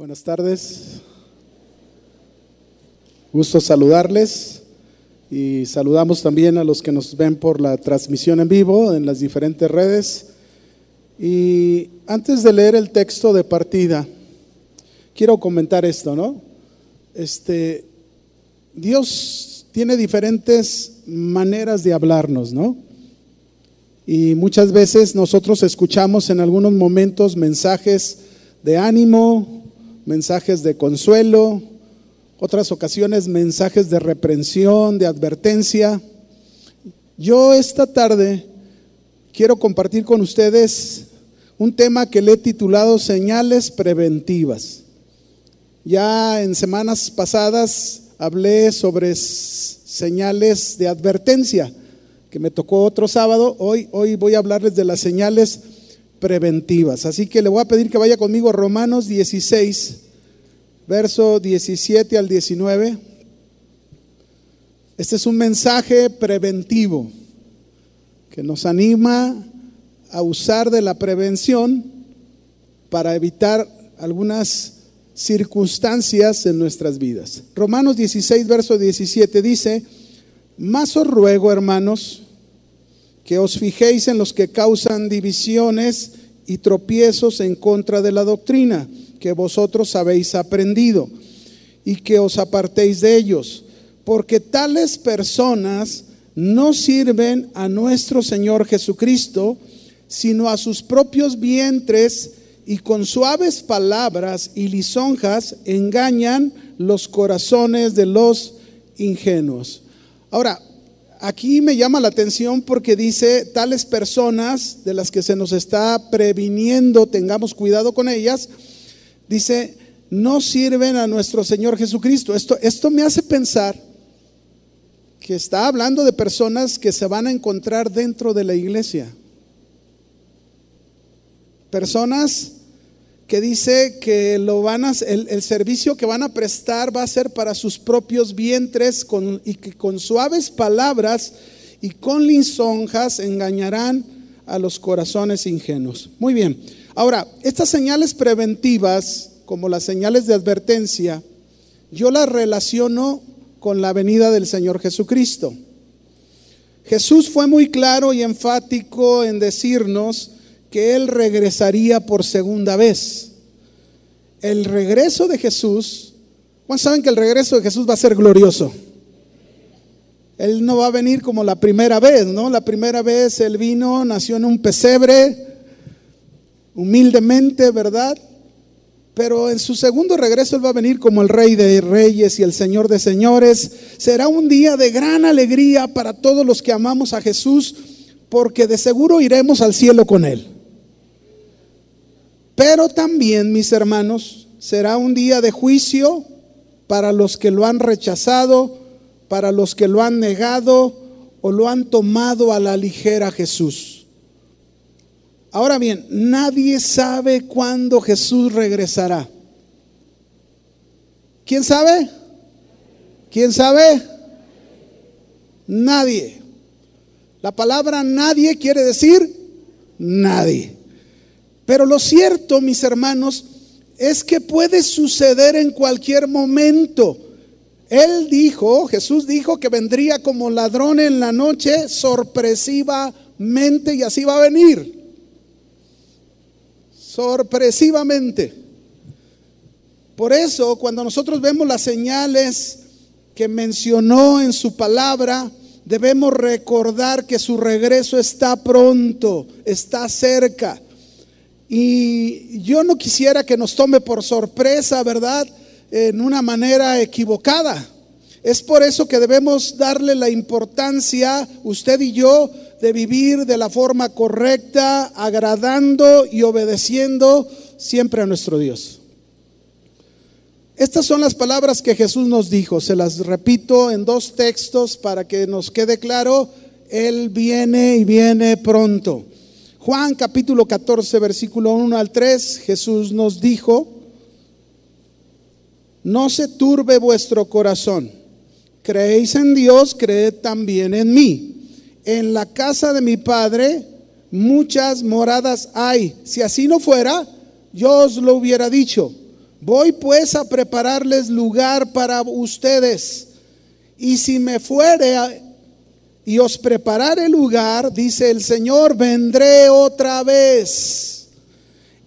Buenas tardes. Gusto saludarles y saludamos también a los que nos ven por la transmisión en vivo en las diferentes redes. Y antes de leer el texto de partida, quiero comentar esto, ¿no? Este Dios tiene diferentes maneras de hablarnos, ¿no? Y muchas veces nosotros escuchamos en algunos momentos mensajes de ánimo, mensajes de consuelo, otras ocasiones mensajes de reprensión, de advertencia. Yo esta tarde quiero compartir con ustedes un tema que le he titulado Señales Preventivas. Ya en semanas pasadas hablé sobre señales de advertencia, que me tocó otro sábado. Hoy, hoy voy a hablarles de las señales preventivas. Así que le voy a pedir que vaya conmigo a Romanos 16, verso 17 al 19. Este es un mensaje preventivo que nos anima a usar de la prevención para evitar algunas circunstancias en nuestras vidas. Romanos 16, verso 17 dice, más os ruego, hermanos, que os fijéis en los que causan divisiones y tropiezos en contra de la doctrina que vosotros habéis aprendido y que os apartéis de ellos, porque tales personas no sirven a nuestro Señor Jesucristo, sino a sus propios vientres y con suaves palabras y lisonjas engañan los corazones de los ingenuos. Ahora, aquí me llama la atención porque dice, tales personas de las que se nos está previniendo, tengamos cuidado con ellas, dice, no sirven a nuestro Señor Jesucristo. Esto, esto me hace pensar que está hablando de personas que se van a encontrar dentro de la iglesia. Personas que dice que lo van a, el, servicio que van a prestar va a ser para sus propios vientres y que con suaves palabras y con lisonjas engañarán a los corazones ingenuos. Muy bien. Ahora, estas señales preventivas, como las señales de advertencia, yo las relaciono con la venida del Señor Jesucristo. Jesús fue muy claro y enfático en decirnos que Él regresaría por segunda vez. El regreso de Jesús, ¿cuántos saben que el regreso de Jesús va a ser glorioso? Él no va a venir como la primera vez, ¿no? La primera vez Él vino, nació en un pesebre, humildemente, ¿verdad? Pero en su segundo regreso Él va a venir como el Rey de Reyes y el Señor de Señores. Será un día de gran alegría para todos los que amamos a Jesús, porque de seguro iremos al cielo con Él. Pero también, mis hermanos, será un día de juicio para los que lo han rechazado, para los que lo han negado o lo han tomado a la ligera Jesús. Ahora bien, nadie sabe cuándo Jesús regresará. ¿Quién sabe? ¿Quién sabe? Nadie. La palabra nadie quiere decir nadie. Pero lo cierto, mis hermanos, es que puede suceder en cualquier momento. Él dijo, Jesús dijo que vendría como ladrón en la noche sorpresivamente y así va a venir. Sorpresivamente. Por eso, cuando nosotros vemos las señales que mencionó en su palabra, debemos recordar que su regreso está pronto, está cerca. Y yo no quisiera que nos tome por sorpresa, ¿verdad? En una manera equivocada. Es por eso que debemos darle la importancia, usted y yo, de vivir de la forma correcta, agradando y obedeciendo siempre a nuestro Dios. Estas son las palabras que Jesús nos dijo. Se las repito en dos textos para que nos quede claro. Él viene y viene pronto. Juan capítulo 14, versículo 1 al 3, Jesús nos dijo, no se turbe vuestro corazón, creéis en Dios, creed también en mí. En la casa de mi Padre muchas moradas hay. Si así no fuera, yo os lo hubiera dicho, Voy pues a prepararles lugar para ustedes. Y si me fuere y os preparare lugar, dice el Señor, vendré otra vez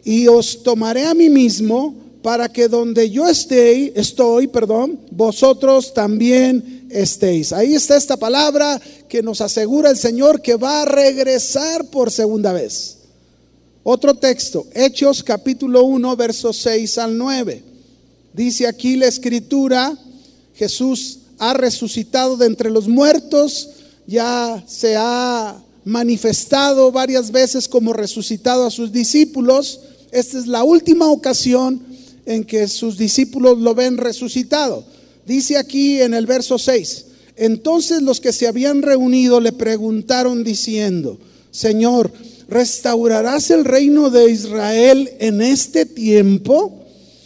y os tomaré a mí mismo para que donde yo esté, estoy, perdón, vosotros también estéis. Ahí está esta palabra que nos asegura el Señor que va a regresar por segunda vez. Otro texto, Hechos capítulo 1, versos 6 al 9. Dice aquí la escritura, Jesús ha resucitado de entre los muertos, ya se ha manifestado varias veces como resucitado a sus discípulos. Esta es la última ocasión en que sus discípulos lo ven resucitado. Dice aquí en el verso 6, entonces los que se habían reunido le preguntaron diciendo, Señor, ¿restaurarás el reino de Israel en este tiempo?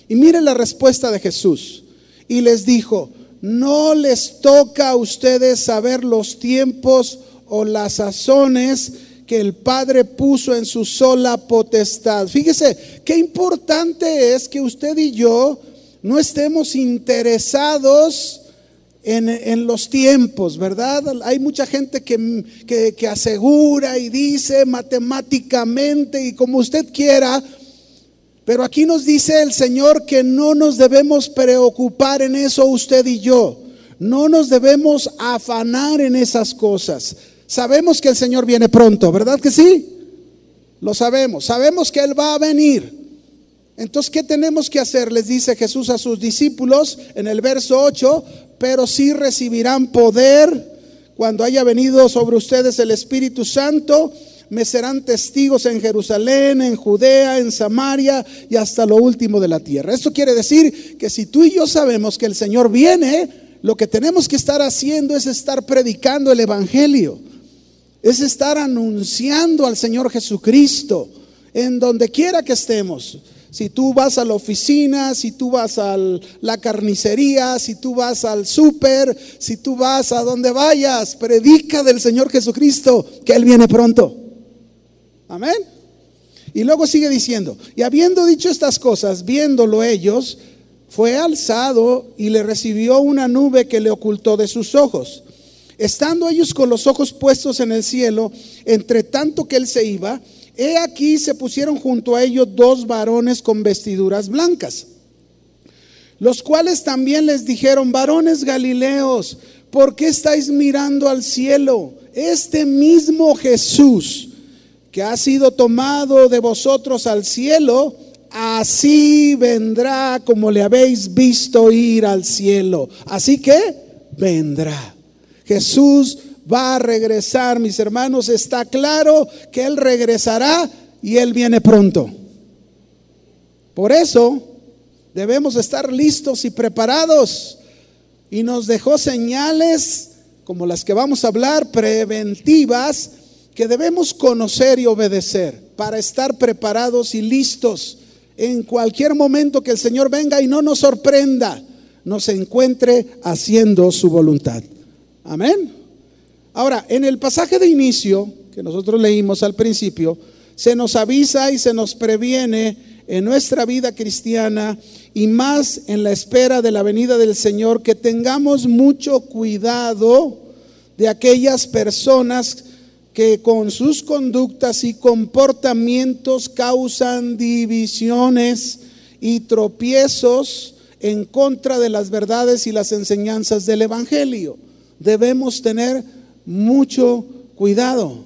Y mire la respuesta de Jesús. Y les dijo, no les toca a ustedes saber los tiempos o las sazones que el Padre puso en su sola potestad. Fíjese, qué importante es que usted y yo no estemos interesados en, los tiempos, ¿verdad? Hay mucha gente que, que asegura y dice matemáticamente y como usted quiera, pero aquí nos dice el Señor que no nos debemos preocupar en eso usted y yo. No nos debemos afanar en esas cosas. Sabemos que el Señor viene pronto, ¿verdad que sí? Lo sabemos. Sabemos que Él va a venir. Entonces, ¿qué tenemos que hacer? Les dice Jesús a sus discípulos en el verso 8, pero sí recibirán poder cuando haya venido sobre ustedes el Espíritu Santo. Me serán testigos en Jerusalén, en Judea, en Samaria y hasta lo último de la tierra. Esto quiere decir que si tú y yo sabemos que el Señor viene, lo que tenemos que estar haciendo es estar predicando el Evangelio, es estar anunciando al Señor Jesucristo en donde quiera que estemos. Si tú vas a la oficina, si tú vas a la carnicería, si tú vas al súper, si tú vas a donde vayas, predica del Señor Jesucristo, que Él viene pronto. Amén. Y luego sigue diciendo, y habiendo dicho estas cosas, viéndolo ellos, fue alzado y le recibió una nube que le ocultó de sus ojos. Estando ellos con los ojos puestos en el cielo, entre tanto que él se iba, He aquí se pusieron junto a ellos dos varones con vestiduras blancas, los cuales también les dijeron, varones galileos, ¿por qué estáis mirando al cielo? Este mismo Jesús que ha sido tomado de vosotros al cielo, así vendrá como le habéis visto ir al cielo. Así que vendrá. Jesús va a regresar, mis hermanos. Está claro que Él regresará y Él viene pronto. Por eso debemos estar listos y preparados. Y nos dejó señales como las que vamos a hablar, preventivas, que debemos conocer y obedecer para estar preparados y listos en cualquier momento que el Señor venga y no nos sorprenda, nos encuentre haciendo su voluntad. Amén. Ahora, en el pasaje de inicio que nosotros leímos al principio, se nos avisa y se nos previene en nuestra vida cristiana y más en la espera de la venida del Señor que tengamos mucho cuidado de aquellas personas que con sus conductas y comportamientos causan divisiones y tropiezos en contra de las verdades y las enseñanzas del Evangelio. Debemos tener mucho cuidado.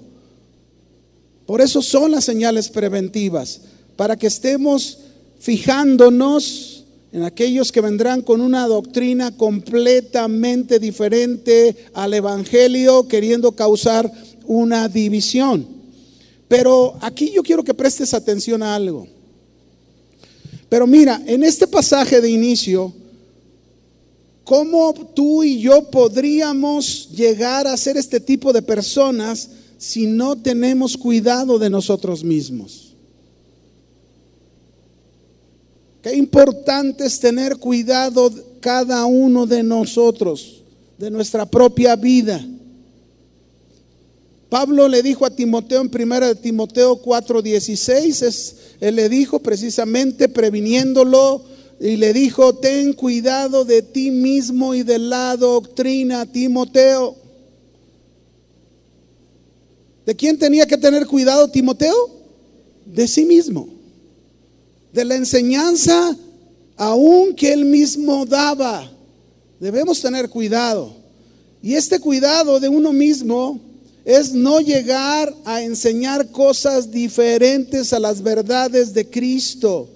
Por eso son las señales preventivas, para que estemos fijándonos en aquellos que vendrán con una doctrina completamente diferente al Evangelio, queriendo causar una división. Pero aquí yo quiero que prestes atención a algo. Pero mira, en este pasaje de inicio, ¿Cómo tú y yo podríamos llegar a ser este tipo de personas si no tenemos cuidado de nosotros mismos? Qué importante es tener cuidado cada uno de nosotros, de nuestra propia vida. Pablo le dijo a Timoteo en 1 Timoteo 4:16, él le dijo precisamente previniéndolo y le dijo, ten cuidado de ti mismo y de la doctrina, Timoteo. ¿De quién tenía que tener cuidado Timoteo? De sí mismo. De la enseñanza aún que él mismo daba. Debemos tener cuidado. Y este cuidado de uno mismo es no llegar a enseñar cosas diferentes a las verdades de Cristo.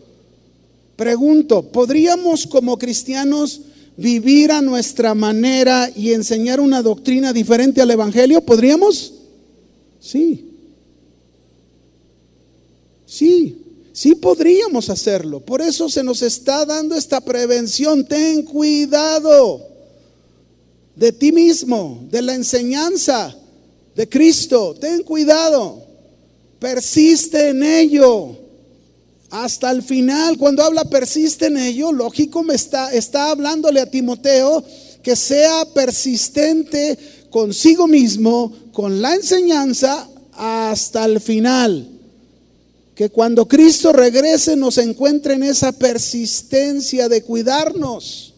Pregunto, ¿podríamos como cristianos vivir a nuestra manera y enseñar una doctrina diferente al Evangelio? ¿Podríamos? Sí. Sí, sí podríamos hacerlo. Por eso se nos está dando esta prevención. Ten cuidado de ti mismo, de la enseñanza de Cristo. Ten cuidado. Persiste en ello hasta el final. Cuando habla persiste en ello, lógico me está, está hablándole a Timoteo que sea persistente consigo mismo, con la enseñanza hasta el final. Que cuando Cristo regrese nos encuentre en esa persistencia de cuidarnos.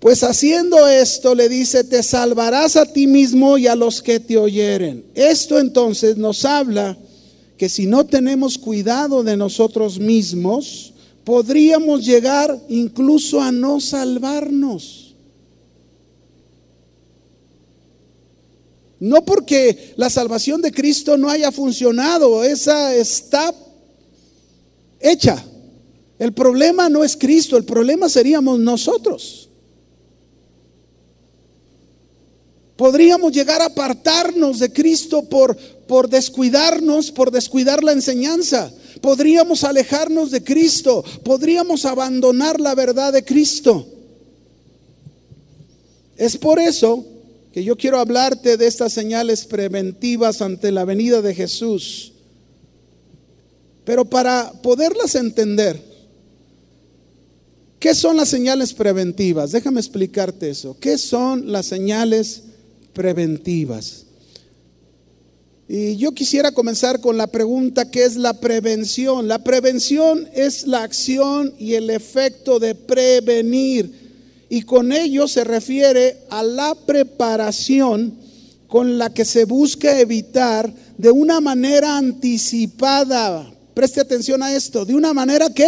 Pues haciendo esto le dice, te salvarás a ti mismo y a los que te oyeren. Esto entonces nos habla que si no tenemos cuidado de nosotros mismos, podríamos llegar incluso a no salvarnos. No porque la salvación de Cristo no haya funcionado, esa está hecha. El problema no es Cristo, el problema seríamos nosotros. Podríamos llegar a apartarnos de Cristo por, por descuidarnos, por descuidar la enseñanza. Podríamos alejarnos de Cristo, podríamos abandonar la verdad de Cristo. Es por eso que yo quiero hablarte de estas señales preventivas ante la venida de Jesús. Pero para poderlas entender, ¿qué son las señales preventivas? Déjame explicarte eso. ¿Qué son las señales preventivas? Y yo quisiera comenzar con la pregunta, ¿qué es la prevención? La prevención es la acción y el efecto de prevenir. Y con ello se refiere a la preparación con la que se busca evitar de una manera anticipada. Preste atención a esto, de una manera que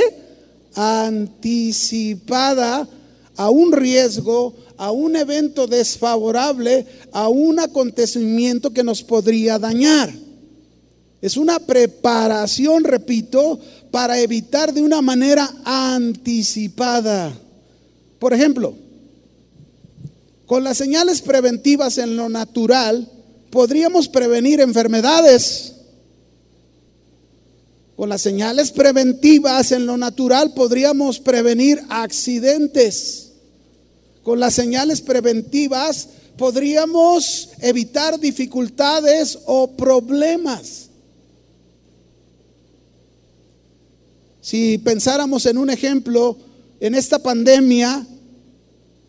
anticipada a un riesgo, a un evento desfavorable, a un acontecimiento que nos podría dañar. Es una preparación, repito, para evitar de una manera anticipada. Por ejemplo, con las señales preventivas en lo natural, podríamos prevenir enfermedades. Con las señales preventivas en lo natural podríamos prevenir accidentes con las señales preventivas podríamos evitar dificultades o problemas. Si pensáramos en un ejemplo, en esta pandemia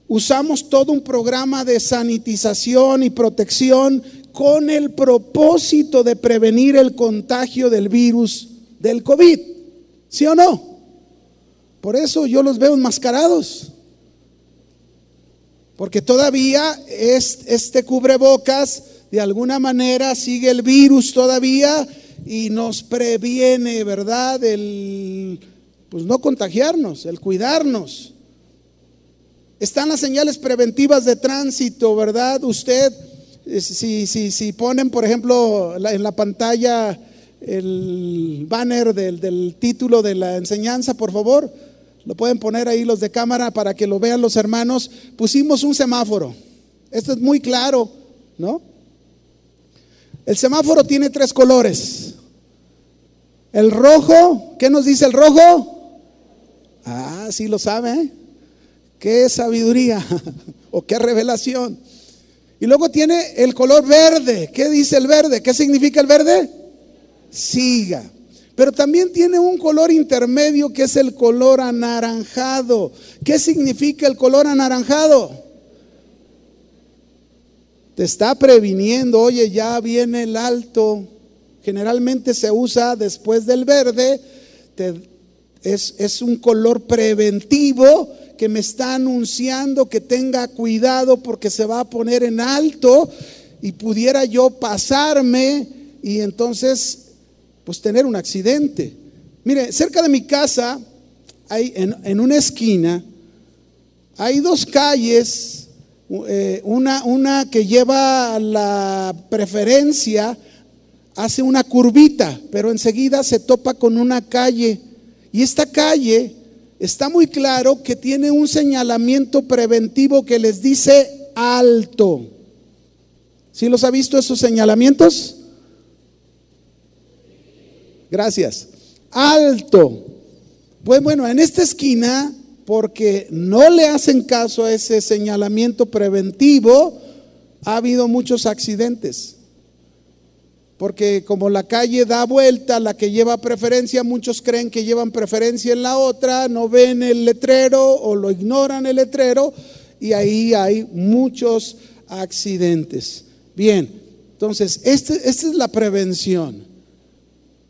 usamos todo un programa de sanitización y protección con el propósito de prevenir el contagio del virus del COVID. ¿Sí o no? Por eso yo los veo enmascarados. Porque todavía es, este cubrebocas de alguna manera sigue el virus todavía y nos previene, ¿verdad? El pues no contagiarnos, el cuidarnos. Están las señales preventivas de tránsito, ¿verdad? Usted, eh, si, si, si ponen, por ejemplo, en la pantalla el banner del, del título de la enseñanza, por favor lo pueden poner ahí los de cámara para que lo vean los hermanos. Pusimos un semáforo. Esto es muy claro, ¿no? El semáforo tiene tres colores. El rojo, ¿qué nos dice el rojo? Ah, sí lo sabe. ¿eh? Qué sabiduría o qué revelación. Y luego tiene el color verde. ¿Qué dice el verde? ¿Qué significa el verde? Siga. Pero también tiene un color intermedio que es el color anaranjado. ¿Qué significa el color anaranjado? Te está previniendo, oye, ya viene el alto. Generalmente se usa después del verde. Es, es un color preventivo que me está anunciando que tenga cuidado porque se va a poner en alto y pudiera yo pasarme y entonces pues tener un accidente. Mire, cerca de mi casa, hay en, en una esquina, hay dos calles, eh, una, una que lleva la preferencia, hace una curvita, pero enseguida se topa con una calle. Y esta calle está muy claro que tiene un señalamiento preventivo que les dice alto. ¿Sí los ha visto esos señalamientos? Gracias. Alto. Pues bueno, en esta esquina, porque no le hacen caso a ese señalamiento preventivo, ha habido muchos accidentes porque como la calle da vuelta, la que lleva preferencia, muchos creen que llevan preferencia en la otra, no ven el letrero o lo ignoran el letrero y ahí hay muchos accidentes. Bien, entonces, este, esta es la prevención.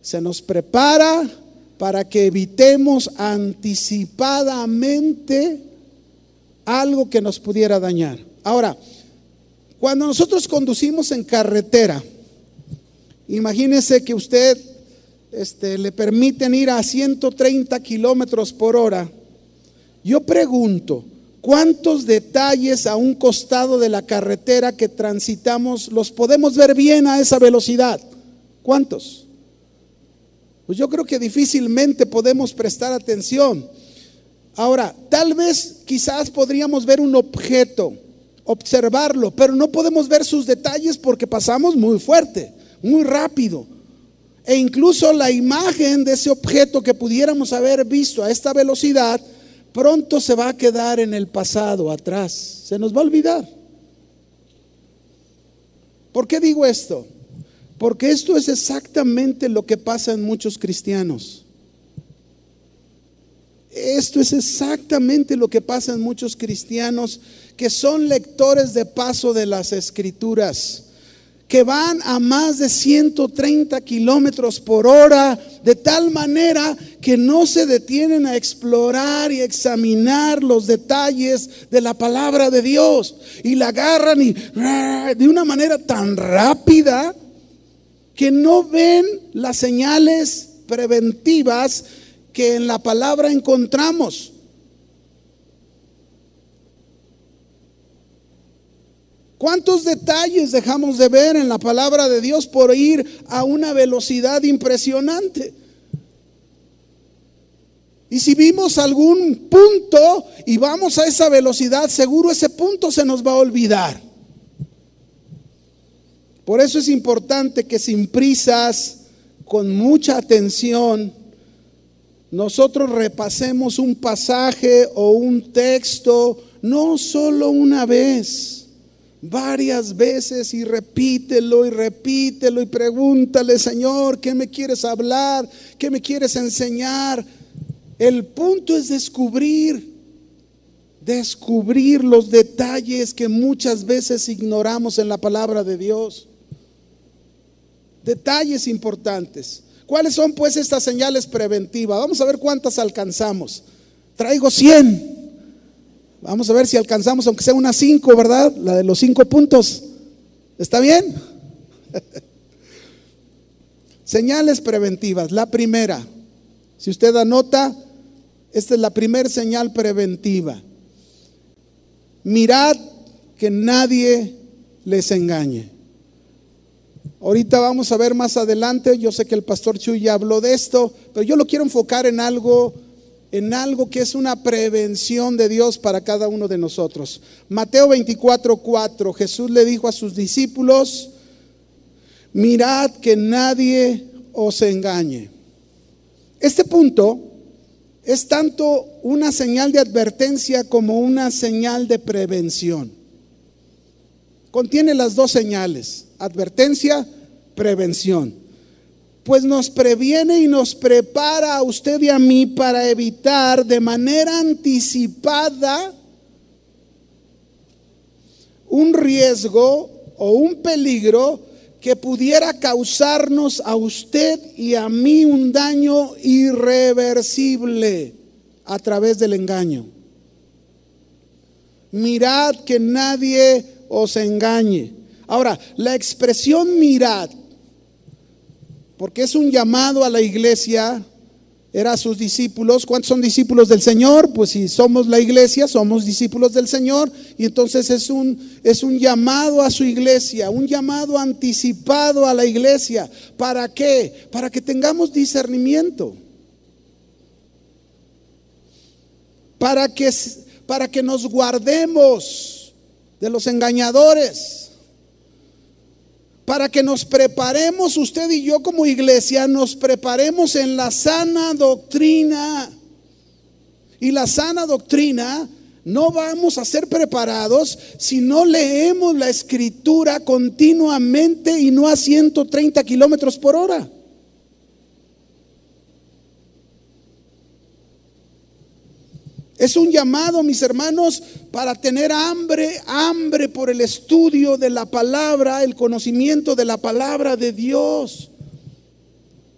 Se nos prepara para que evitemos anticipadamente algo que nos pudiera dañar. Ahora, cuando nosotros conducimos en carretera, Imagínese que usted este, le permiten ir a 130 kilómetros por hora. Yo pregunto, ¿cuántos detalles a un costado de la carretera que transitamos los podemos ver bien a esa velocidad? ¿Cuántos? Pues yo creo que difícilmente podemos prestar atención. Ahora, tal vez quizás podríamos ver un objeto, observarlo, pero no podemos ver sus detalles porque pasamos muy fuerte muy rápido. E incluso la imagen de ese objeto que pudiéramos haber visto a esta velocidad, pronto se va a quedar en el pasado, atrás. Se nos va a olvidar. ¿Por qué digo esto? Porque esto es exactamente lo que pasa en muchos cristianos. Esto es exactamente lo que pasa en muchos cristianos que son lectores de paso de las escrituras que van a más de 130 kilómetros por hora, de tal manera que no se detienen a explorar y examinar los detalles de la palabra de Dios. Y la agarran y de una manera tan rápida que no ven las señales preventivas que en la palabra encontramos. ¿Cuántos detalles dejamos de ver en la palabra de Dios por ir a una velocidad impresionante? Y si vimos algún punto y vamos a esa velocidad, seguro ese punto se nos va a olvidar. Por eso es importante que sin prisas, con mucha atención, nosotros repasemos un pasaje o un texto, no solo una vez varias veces y repítelo y repítelo y pregúntale, Señor, ¿qué me quieres hablar? ¿Qué me quieres enseñar? El punto es descubrir, descubrir los detalles que muchas veces ignoramos en la palabra de Dios. Detalles importantes. ¿Cuáles son pues estas señales preventivas? Vamos a ver cuántas alcanzamos. Traigo 100. Vamos a ver si alcanzamos, aunque sea una 5, ¿verdad? La de los cinco puntos. ¿Está bien? Señales preventivas. La primera, si usted anota, esta es la primera señal preventiva. Mirad que nadie les engañe. Ahorita vamos a ver más adelante, yo sé que el pastor Chuy ya habló de esto, pero yo lo quiero enfocar en algo en algo que es una prevención de Dios para cada uno de nosotros. Mateo 24, 4, Jesús le dijo a sus discípulos, mirad que nadie os engañe. Este punto es tanto una señal de advertencia como una señal de prevención. Contiene las dos señales, advertencia, prevención pues nos previene y nos prepara a usted y a mí para evitar de manera anticipada un riesgo o un peligro que pudiera causarnos a usted y a mí un daño irreversible a través del engaño. Mirad que nadie os engañe. Ahora, la expresión mirad, porque es un llamado a la iglesia, era a sus discípulos. ¿Cuántos son discípulos del Señor? Pues si somos la iglesia, somos discípulos del Señor. Y entonces es un, es un llamado a su iglesia, un llamado anticipado a la iglesia. ¿Para qué? Para que tengamos discernimiento. Para que, para que nos guardemos de los engañadores para que nos preparemos, usted y yo como iglesia, nos preparemos en la sana doctrina. Y la sana doctrina no vamos a ser preparados si no leemos la escritura continuamente y no a 130 kilómetros por hora. Es un llamado, mis hermanos, para tener hambre, hambre por el estudio de la palabra, el conocimiento de la palabra de Dios.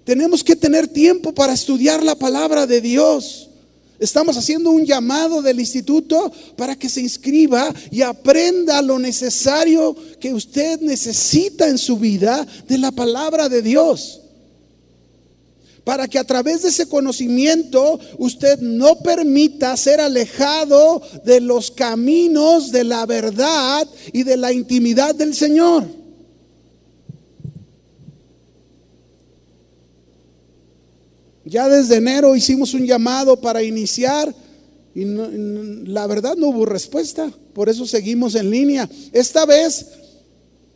Tenemos que tener tiempo para estudiar la palabra de Dios. Estamos haciendo un llamado del instituto para que se inscriba y aprenda lo necesario que usted necesita en su vida de la palabra de Dios para que a través de ese conocimiento usted no permita ser alejado de los caminos de la verdad y de la intimidad del Señor. Ya desde enero hicimos un llamado para iniciar y la verdad no hubo respuesta, por eso seguimos en línea. Esta vez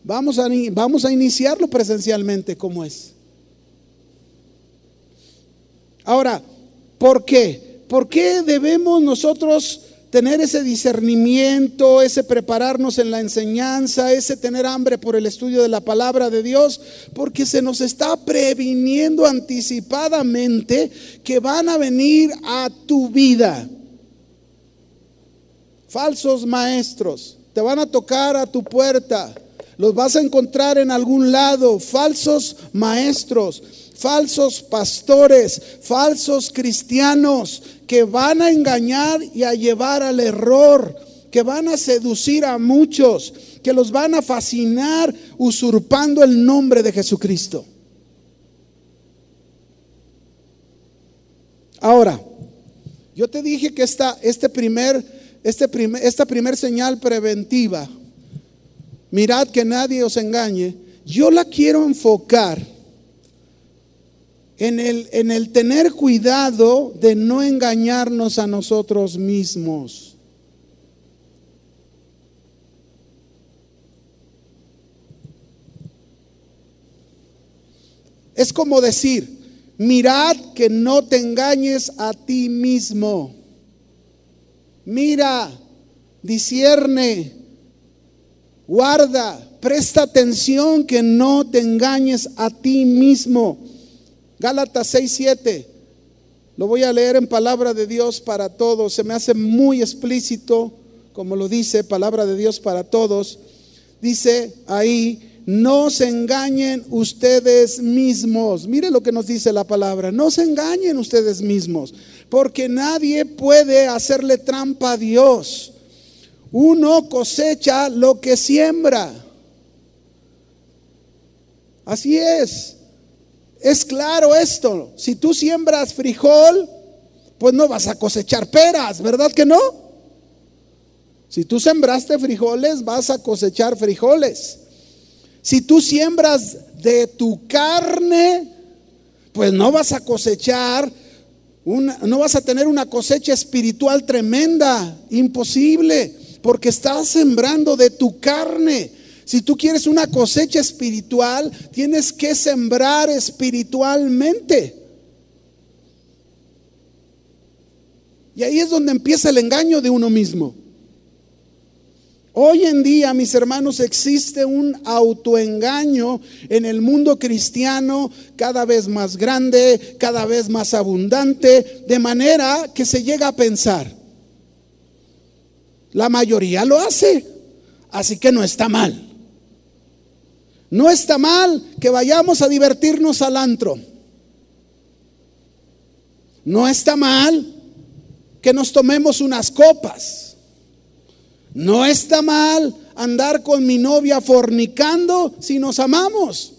vamos a, vamos a iniciarlo presencialmente como es. Ahora, ¿por qué? ¿Por qué debemos nosotros tener ese discernimiento, ese prepararnos en la enseñanza, ese tener hambre por el estudio de la palabra de Dios? Porque se nos está previniendo anticipadamente que van a venir a tu vida falsos maestros, te van a tocar a tu puerta, los vas a encontrar en algún lado, falsos maestros falsos pastores, falsos cristianos que van a engañar y a llevar al error, que van a seducir a muchos, que los van a fascinar usurpando el nombre de Jesucristo. Ahora, yo te dije que esta, este primer, este esta primer señal preventiva, mirad que nadie os engañe, yo la quiero enfocar en el, en el tener cuidado de no engañarnos a nosotros mismos. Es como decir, mirad que no te engañes a ti mismo. Mira, discierne, guarda, presta atención que no te engañes a ti mismo. Gálatas 6, 7. Lo voy a leer en palabra de Dios para todos. Se me hace muy explícito, como lo dice, palabra de Dios para todos. Dice ahí, no se engañen ustedes mismos. Mire lo que nos dice la palabra. No se engañen ustedes mismos, porque nadie puede hacerle trampa a Dios. Uno cosecha lo que siembra. Así es. Es claro esto. Si tú siembras frijol, pues no vas a cosechar peras, ¿verdad que no? Si tú sembraste frijoles, vas a cosechar frijoles. Si tú siembras de tu carne, pues no vas a cosechar, una, no vas a tener una cosecha espiritual tremenda, imposible, porque estás sembrando de tu carne. Si tú quieres una cosecha espiritual, tienes que sembrar espiritualmente. Y ahí es donde empieza el engaño de uno mismo. Hoy en día, mis hermanos, existe un autoengaño en el mundo cristiano cada vez más grande, cada vez más abundante, de manera que se llega a pensar, la mayoría lo hace, así que no está mal. No está mal que vayamos a divertirnos al antro. No está mal que nos tomemos unas copas. No está mal andar con mi novia fornicando si nos amamos.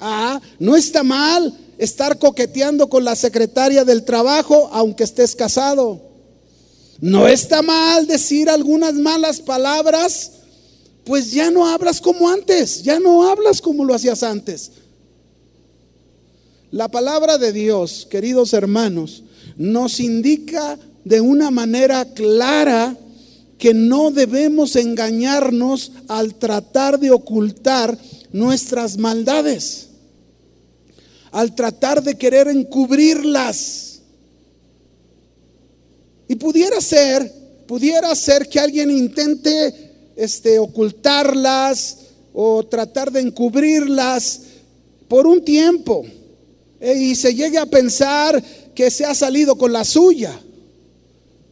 Ah, no está mal estar coqueteando con la secretaria del trabajo aunque estés casado. No está mal decir algunas malas palabras, pues ya no hablas como antes, ya no hablas como lo hacías antes. La palabra de Dios, queridos hermanos, nos indica de una manera clara que no debemos engañarnos al tratar de ocultar nuestras maldades, al tratar de querer encubrirlas. Y pudiera ser, pudiera ser que alguien intente este, ocultarlas o tratar de encubrirlas por un tiempo eh, y se llegue a pensar que se ha salido con la suya.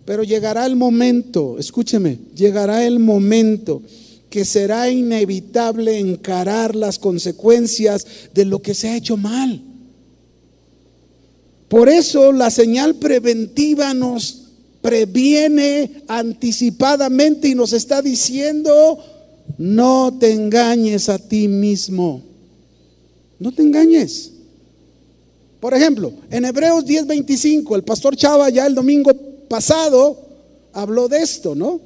Pero llegará el momento, escúcheme, llegará el momento que será inevitable encarar las consecuencias de lo que se ha hecho mal. Por eso la señal preventiva nos previene anticipadamente y nos está diciendo, no te engañes a ti mismo. No te engañes. Por ejemplo, en Hebreos 10:25, el pastor Chava ya el domingo pasado habló de esto, ¿no?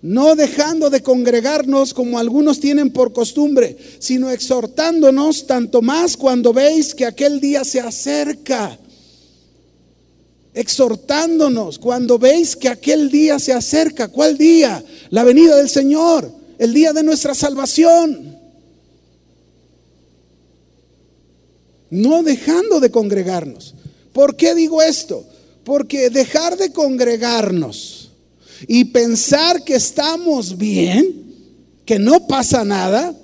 No dejando de congregarnos como algunos tienen por costumbre, sino exhortándonos tanto más cuando veis que aquel día se acerca. Exhortándonos cuando veis que aquel día se acerca. ¿Cuál día? La venida del Señor, el día de nuestra salvación. no dejando de congregarnos. ¿Por qué digo esto? Porque dejar de congregarnos y pensar que estamos bien, que no pasa nada,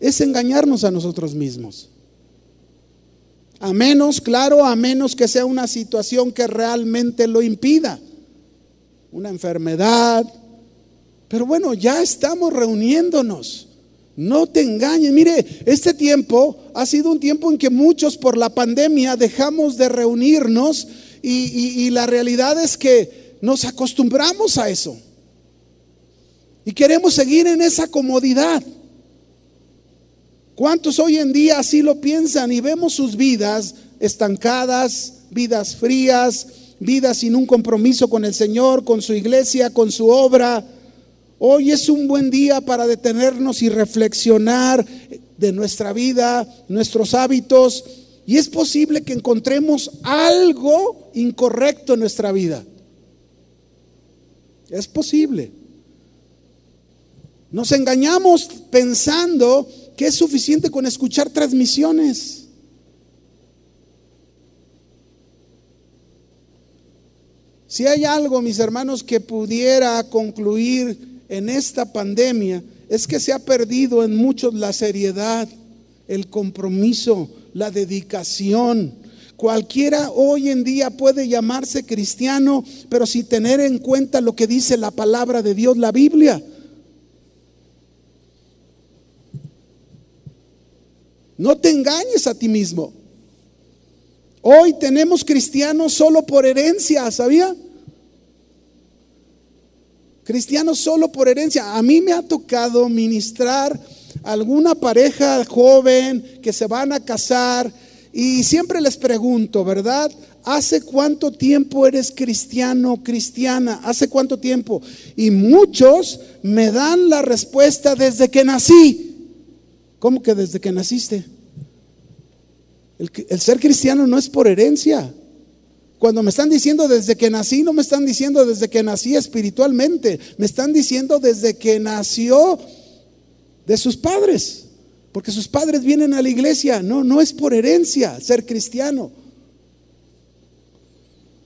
es engañarnos a nosotros mismos. A menos, claro, a menos que sea una situación que realmente lo impida. Una enfermedad. Pero bueno, ya estamos reuniéndonos. No te engañes. Mire, este tiempo ha sido un tiempo en que muchos por la pandemia dejamos de reunirnos y, la realidad es que nos acostumbramos a eso. Y queremos seguir en esa comodidad. ¿Cuántos hoy en día así lo piensan y vemos sus vidas estancadas, vidas frías, vidas sin un compromiso con el Señor, con su iglesia, con su obra? Hoy es un buen día para detenernos y reflexionar de nuestra vida, nuestros hábitos, y es posible que encontremos algo incorrecto en nuestra vida. Es posible. Nos engañamos pensando que es suficiente con escuchar transmisiones. Si hay algo, mis hermanos, que pudiera concluir en esta pandemia es que se ha perdido en muchos la seriedad, el compromiso, la dedicación. Cualquiera hoy en día puede llamarse cristiano, pero sin tener en cuenta lo que dice la palabra de Dios, la Biblia. No te engañes a ti mismo. Hoy tenemos cristianos solo por herencia, ¿sabía? cristianos solo por herencia. A mí me ha tocado ministrar alguna pareja joven que se van a casar y siempre les pregunto, ¿verdad? ¿Hace cuánto tiempo eres cristiano, cristiana? ¿Hace cuánto tiempo? Y muchos me dan la respuesta desde que nací. ¿Cómo que desde que naciste? El, el ser cristiano no es por herencia. Cuando me están diciendo desde que nací, no me están diciendo desde que nací espiritualmente, me están diciendo desde que nació de sus padres, porque sus padres vienen a la iglesia, no, no es por herencia ser cristiano.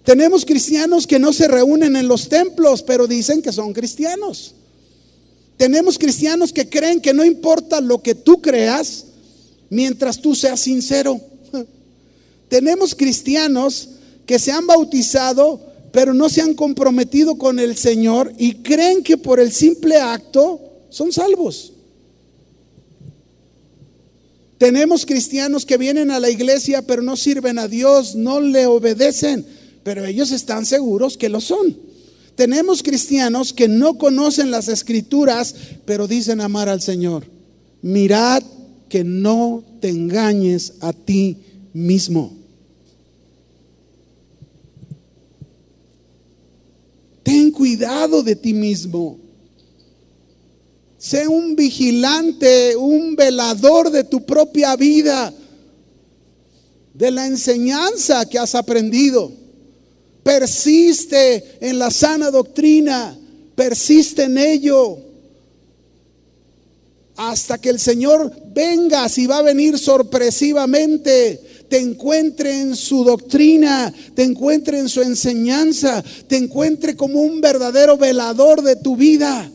Tenemos cristianos que no se reúnen en los templos, pero dicen que son cristianos. Tenemos cristianos que creen que no importa lo que tú creas, mientras tú seas sincero. Tenemos cristianos que se han bautizado, pero no se han comprometido con el Señor y creen que por el simple acto son salvos. Tenemos cristianos que vienen a la iglesia pero no sirven a Dios, no le obedecen, pero ellos están seguros que lo son. Tenemos cristianos que no conocen las escrituras pero dicen amar al Señor. Mirad que no te engañes a ti mismo. Ten cuidado de ti mismo. Sé un vigilante, un velador de tu propia vida, de la enseñanza que has aprendido. Persiste en la sana doctrina, persiste en ello hasta que el Señor venga, si va a venir sorpresivamente, te encuentre en su doctrina, te encuentre en su enseñanza, te encuentre como un verdadero velador de tu vida.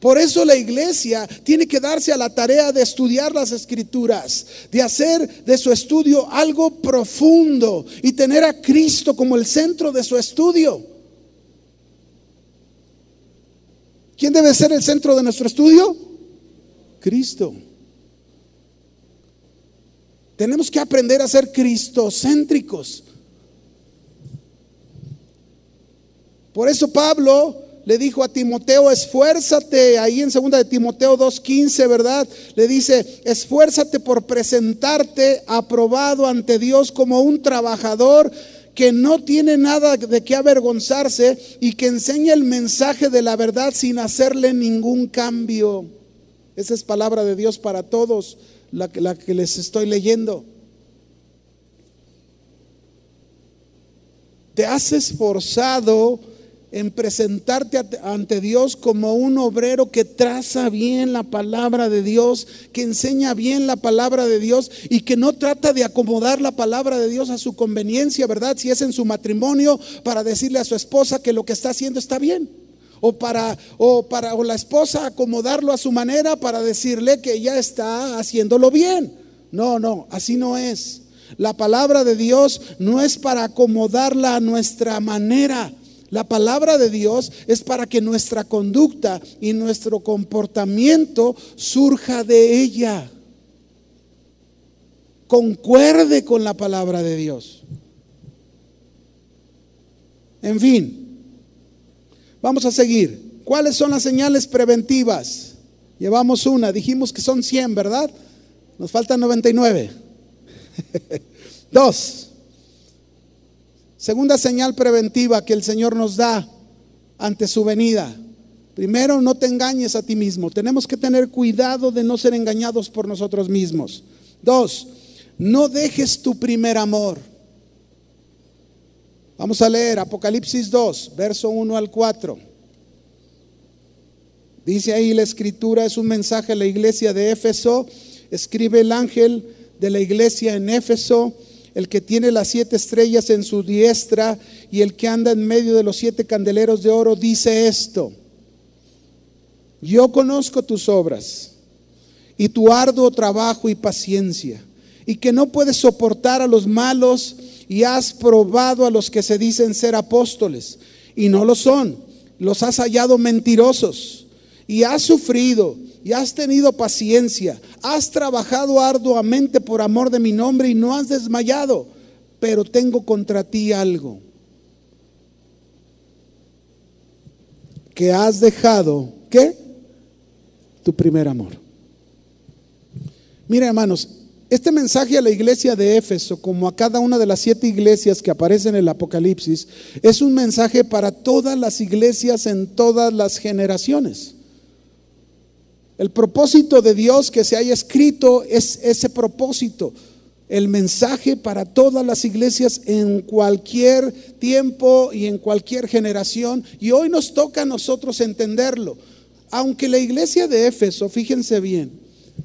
Por eso la iglesia tiene que darse a la tarea de estudiar las escrituras, de hacer de su estudio algo profundo y tener a Cristo como el centro de su estudio. ¿Quién debe ser el centro de nuestro estudio? Cristo. Tenemos que aprender a ser cristocéntricos. Por eso Pablo le dijo a Timoteo, esfuérzate, ahí en 2 de Timoteo 2.15, ¿verdad? Le dice, esfuérzate por presentarte aprobado ante Dios como un trabajador que no tiene nada de qué avergonzarse y que enseña el mensaje de la verdad sin hacerle ningún cambio. Esa es palabra de Dios para todos, la, la que les estoy leyendo. Te has esforzado en presentarte ante Dios como un obrero que traza bien la palabra de Dios, que enseña bien la palabra de Dios y que no trata de acomodar la palabra de Dios a su conveniencia, ¿verdad? Si es en su matrimonio para decirle a su esposa que lo que está haciendo está bien. O para, o para o la esposa acomodarlo a su manera para decirle que ya está haciéndolo bien. No, no, así no es. La palabra de Dios no es para acomodarla a nuestra manera. La palabra de Dios es para que nuestra conducta y nuestro comportamiento surja de ella. Concuerde con la palabra de Dios. En fin, vamos a seguir. ¿Cuáles son las señales preventivas? Llevamos una, dijimos que son 100, ¿verdad? Nos faltan 99. Dos, Segunda señal preventiva que el Señor nos da ante su venida. Primero, no te engañes a ti mismo. Tenemos que tener cuidado de no ser engañados por nosotros mismos. Dos, no dejes tu primer amor. Vamos a leer Apocalipsis 2, verso 1 al 4. Dice ahí la escritura, es un mensaje a la iglesia de Éfeso. Escribe el ángel de la iglesia en Éfeso el que tiene las siete estrellas en su diestra y el que anda en medio de los siete candeleros de oro, dice esto, yo conozco tus obras y tu arduo trabajo y paciencia, y que no puedes soportar a los malos y has probado a los que se dicen ser apóstoles y no lo son, los has hallado mentirosos y has sufrido y has tenido paciencia, has trabajado arduamente por amor de mi nombre y no has desmayado, pero tengo contra ti algo, que has dejado, ¿qué? Tu primer amor. Mira hermanos, este mensaje a la iglesia de Éfeso, como a cada una de las siete iglesias que aparecen en el Apocalipsis, es un mensaje para todas las iglesias en todas las generaciones. El propósito de Dios que se haya escrito es ese propósito, el mensaje para todas las iglesias en cualquier tiempo y en cualquier generación. Y hoy nos toca a nosotros entenderlo. Aunque la iglesia de Éfeso, fíjense bien,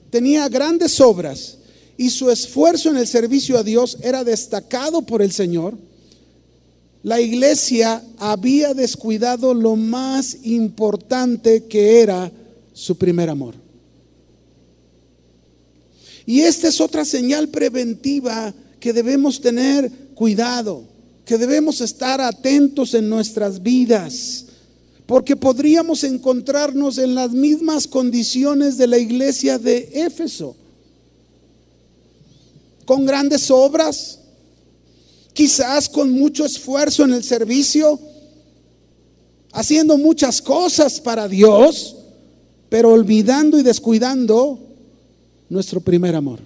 tenía grandes obras y su esfuerzo en el servicio a Dios era destacado por el Señor, la iglesia había descuidado lo más importante que era su primer amor. Y esta es otra señal preventiva que debemos tener cuidado, que debemos estar atentos en nuestras vidas, porque podríamos encontrarnos en las mismas condiciones de la iglesia de Éfeso. con grandes obras, quizás con mucho esfuerzo en el servicio, haciendo muchas cosas para Dios, pero olvidando y descuidando nuestro primer amor.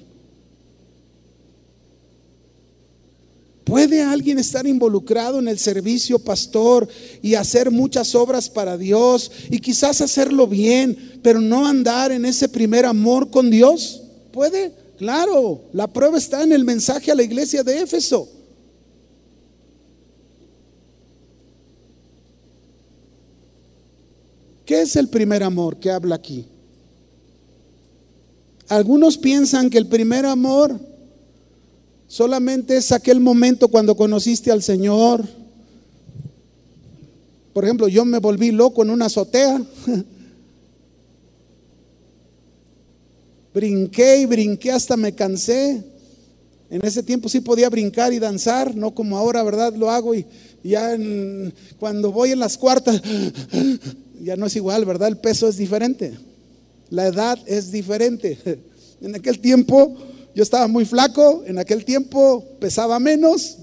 ¿Puede alguien estar involucrado en el servicio pastor y hacer muchas obras para Dios y quizás hacerlo bien, pero no andar en ese primer amor con Dios? ¿Puede? Claro, la prueba está en el mensaje a la iglesia de Éfeso. ¿Qué es el primer amor que habla aquí? Algunos piensan que el primer amor solamente es aquel momento cuando conociste al Señor. Por ejemplo, yo me volví loco en una azotea. Brinqué y brinqué hasta me cansé. En ese tiempo sí podía brincar y danzar, no como ahora, ¿verdad? Lo hago y ya cuando voy en las cuartas, ya no es igual, ¿verdad? El peso es diferente. La edad es diferente. En aquel tiempo yo estaba muy flaco, en aquel tiempo pesaba menos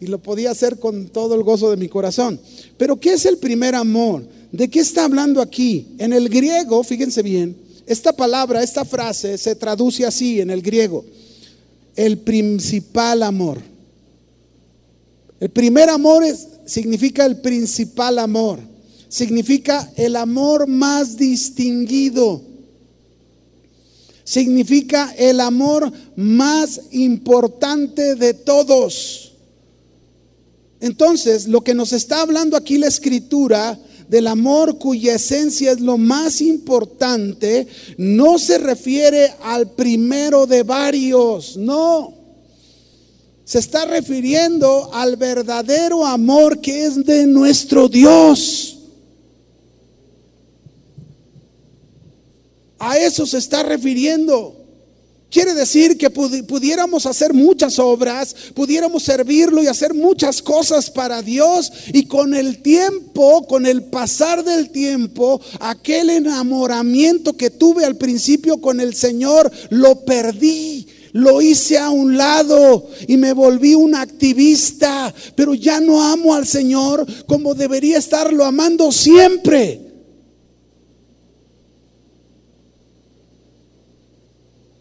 y lo podía hacer con todo el gozo de mi corazón. Pero ¿qué es el primer amor? ¿De qué está hablando aquí? En el griego, fíjense bien, esta palabra, esta frase se traduce así en el griego. El principal amor. El primer amor significa el principal amor. Significa el amor más distinguido. Significa el amor más importante de todos. Entonces, lo que nos está hablando aquí la escritura del amor cuya esencia es lo más importante, no se refiere al primero de varios, no. Se está refiriendo al verdadero amor que es de nuestro Dios. A eso se está refiriendo. Quiere decir que pudiéramos hacer muchas obras, pudiéramos servirlo y hacer muchas cosas para Dios y con el tiempo, con el pasar del tiempo, aquel enamoramiento que tuve al principio con el Señor, lo perdí. Lo hice a un lado y me volví un activista, pero ya no amo al Señor como debería estarlo amando siempre.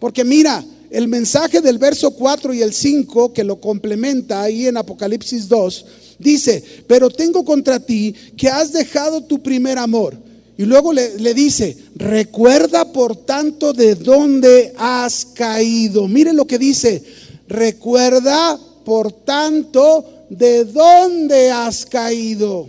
Porque mira, el mensaje del verso 4 y el 5 que lo complementa ahí en Apocalipsis 2, dice, pero tengo contra ti que has dejado tu primer amor. Y luego le, dice, recuerda por tanto de dónde has caído. Mire lo que dice, recuerda por tanto de dónde has caído.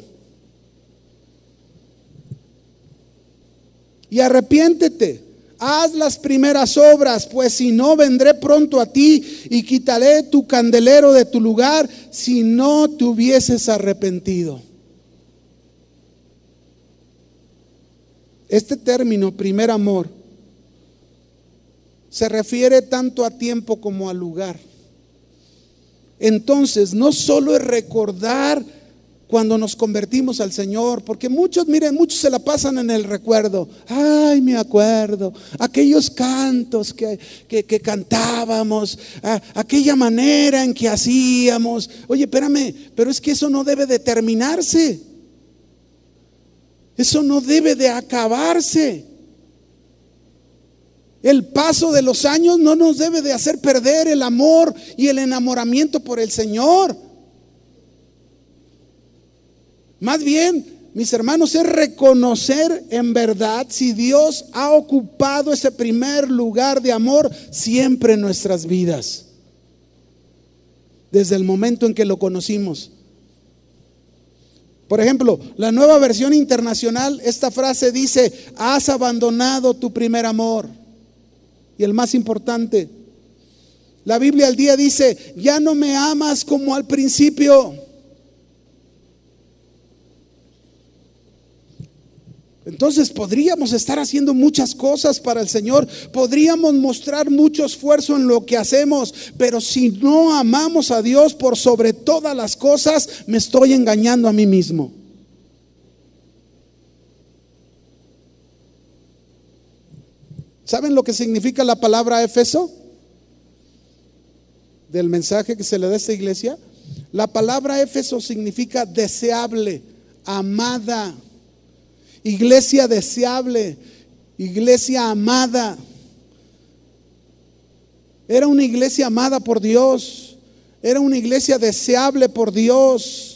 Y arrepiéntete haz las primeras obras, pues si no, vendré pronto a ti y quitaré tu candelero de tu lugar si no te hubieses arrepentido. Este término, primer amor, se refiere tanto a tiempo como a lugar. Entonces, no solo es recordar cuando nos convertimos al Señor, porque muchos, miren, muchos se la pasan en el recuerdo. Ay, me acuerdo, aquellos cantos que, que, cantábamos, aquella manera en que hacíamos. Oye, espérame, pero es que eso no debe de terminarse. Eso no debe de acabarse. El paso de los años no nos debe de hacer perder el amor y el enamoramiento por el Señor. Más bien, mis hermanos, es reconocer en verdad si Dios ha ocupado ese primer lugar de amor siempre en nuestras vidas. Desde el momento en que lo conocimos. Por ejemplo, la nueva versión internacional, esta frase dice, has abandonado tu primer amor. Y el más importante, la Biblia al día dice, ya no me amas como al principio. Entonces podríamos estar haciendo muchas cosas para el Señor, podríamos mostrar mucho esfuerzo en lo que hacemos, pero si no amamos a Dios por sobre todas las cosas, me estoy engañando a mí mismo. ¿Saben lo que significa la palabra Efeso? del mensaje que se le da a esta iglesia, la palabra Éfeso significa deseable, amada, iglesia deseable, iglesia amada. Era una iglesia amada por Dios, era una iglesia deseable por Dios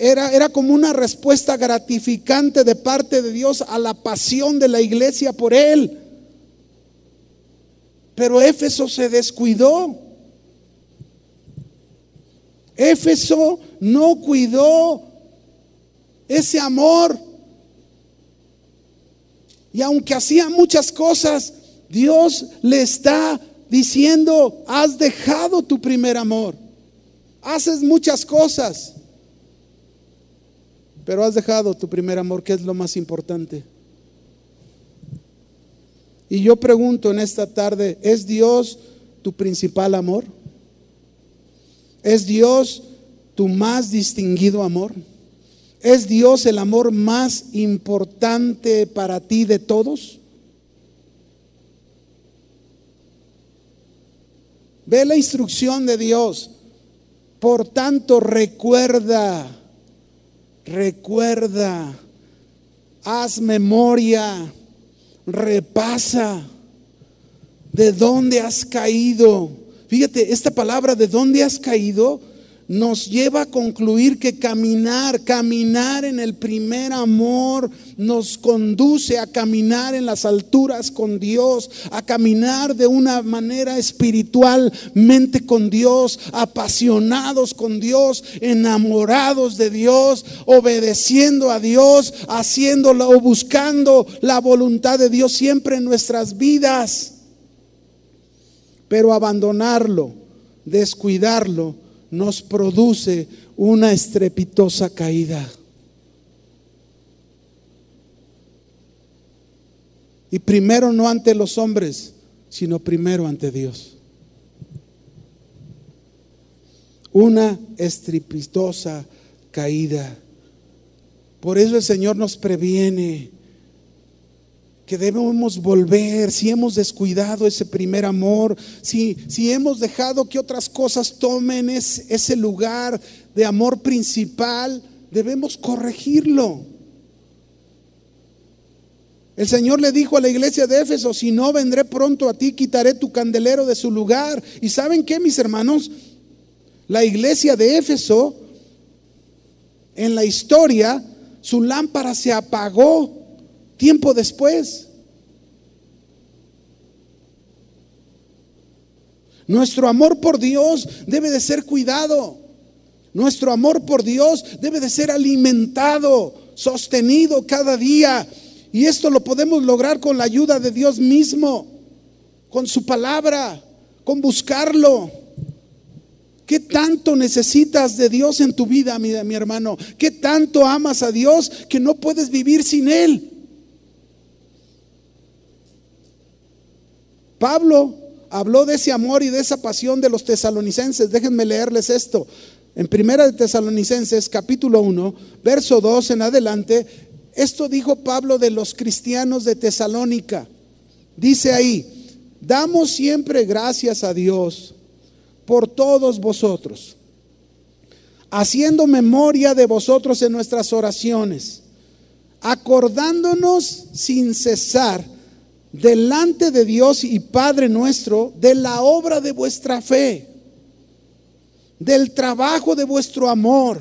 era, era como una respuesta gratificante de parte de Dios a la pasión de la iglesia por él. Pero Éfeso se descuidó. Éfeso no cuidó ese amor. Y aunque hacía muchas cosas, Dios le está diciendo, has dejado tu primer amor. Haces muchas cosas pero has dejado tu primer amor, que es lo más importante. Y yo pregunto en esta tarde, ¿es Dios tu principal amor? ¿Es Dios tu más distinguido amor? ¿Es Dios el amor más importante para ti de todos? Ve la instrucción de Dios. Por tanto, recuerda recuerda, haz memoria, repasa de dónde has caído. Fíjate, esta palabra de dónde has caído nos lleva a concluir que caminar, caminar en el primer amor nos conduce a caminar en las alturas con Dios, a caminar de una manera espiritualmente con Dios, apasionados con Dios, enamorados de Dios, obedeciendo a Dios, haciéndolo o buscando la voluntad de Dios siempre en nuestras vidas. Pero abandonarlo, descuidarlo, nos produce una estrepitosa caída. Y primero no ante los hombres, sino primero ante Dios. Una estrepitosa caída. Por eso el Señor nos previene que debemos volver, si hemos descuidado ese primer amor, si, si hemos dejado que otras cosas tomen ese lugar de amor principal, debemos corregirlo. El Señor le dijo a la iglesia de Éfeso, si no vendré pronto a ti, quitaré tu candelero de su lugar. ¿Y saben qué, mis hermanos? La iglesia de Éfeso, en la historia, su lámpara se apagó tiempo después. Nuestro amor por Dios debe de ser cuidado. Nuestro amor por Dios debe de ser alimentado, sostenido cada día. Y esto lo podemos lograr con la ayuda de Dios mismo, con su palabra, con buscarlo. ¿Qué tanto necesitas de Dios en tu vida, mi, mi hermano? ¿Qué tanto amas a Dios que no puedes vivir sin Él? Pablo habló de ese amor y de esa pasión de los tesalonicenses. Déjenme leerles esto. En Primera de Tesalonicenses, capítulo 1, verso 2 en adelante, esto dijo Pablo de los cristianos de Tesalónica. Dice ahí, damos siempre gracias a Dios por todos vosotros, haciendo memoria de vosotros en nuestras oraciones, acordándonos sin cesar delante de Dios y Padre nuestro de la obra de vuestra fe, del trabajo de vuestro amor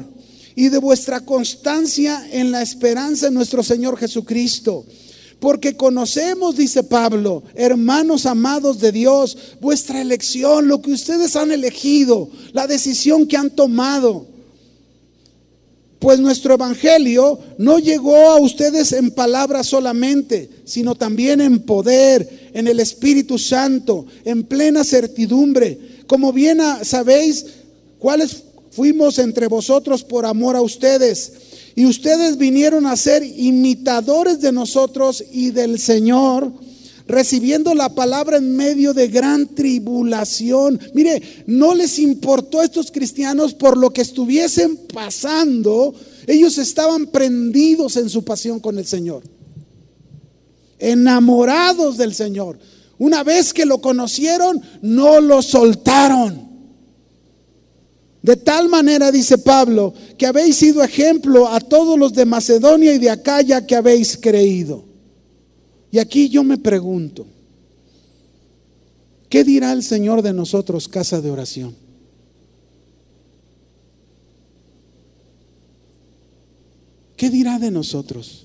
y de vuestra constancia en la esperanza en nuestro Señor Jesucristo. Porque conocemos, dice Pablo, hermanos amados de Dios, vuestra elección, lo que ustedes han elegido, la decisión que han tomado pues nuestro Evangelio no llegó a ustedes en palabras solamente, sino también en poder, en el Espíritu Santo, en plena certidumbre. Como bien sabéis, cuáles fuimos entre vosotros por amor a ustedes. Y ustedes vinieron a ser imitadores de nosotros y del Señor recibiendo la palabra en medio de gran tribulación. Mire, no les importó a estos cristianos por lo que estuviesen pasando, ellos estaban prendidos en su pasión con el Señor, enamorados del Señor. Una vez que lo conocieron, no lo soltaron. De tal manera, dice Pablo, que habéis sido ejemplo a todos los de Macedonia y de Acaya que habéis creído. Y aquí yo me pregunto, ¿qué dirá el Señor de nosotros, casa de oración? ¿Qué dirá de nosotros?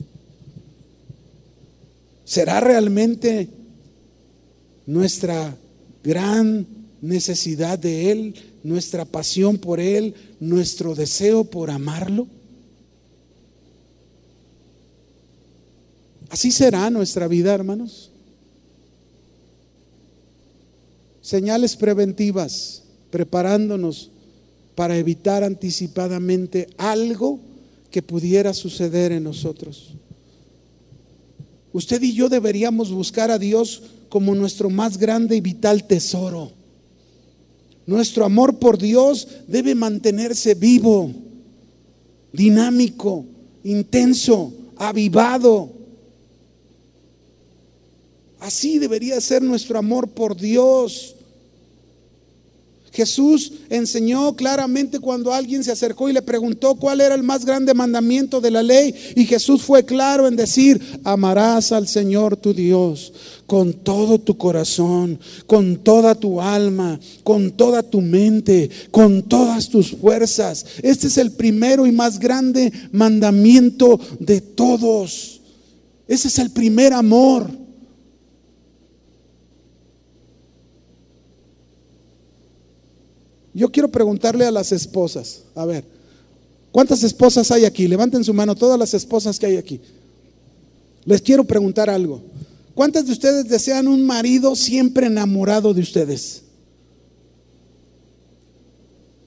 ¿Será realmente nuestra gran necesidad de Él, nuestra pasión por Él, nuestro deseo por amarlo? Así será nuestra vida, hermanos. Señales preventivas, preparándonos para evitar anticipadamente algo que pudiera suceder en nosotros. Usted y yo deberíamos buscar a Dios como nuestro más grande y vital tesoro. Nuestro amor por Dios debe mantenerse vivo, dinámico, intenso, avivado. Así debería ser nuestro amor por Dios. Jesús enseñó claramente cuando alguien se acercó y le preguntó cuál era el más grande mandamiento de la ley. Y Jesús fue claro en decir, amarás al Señor tu Dios con todo tu corazón, con toda tu alma, con toda tu mente, con todas tus fuerzas. Este es el primero y más grande mandamiento de todos. Ese es el primer amor. Yo quiero preguntarle a las esposas, a ver, ¿cuántas esposas hay aquí? Levanten su mano todas las esposas que hay aquí. Les quiero preguntar algo. ¿Cuántas de ustedes desean un marido siempre enamorado de ustedes?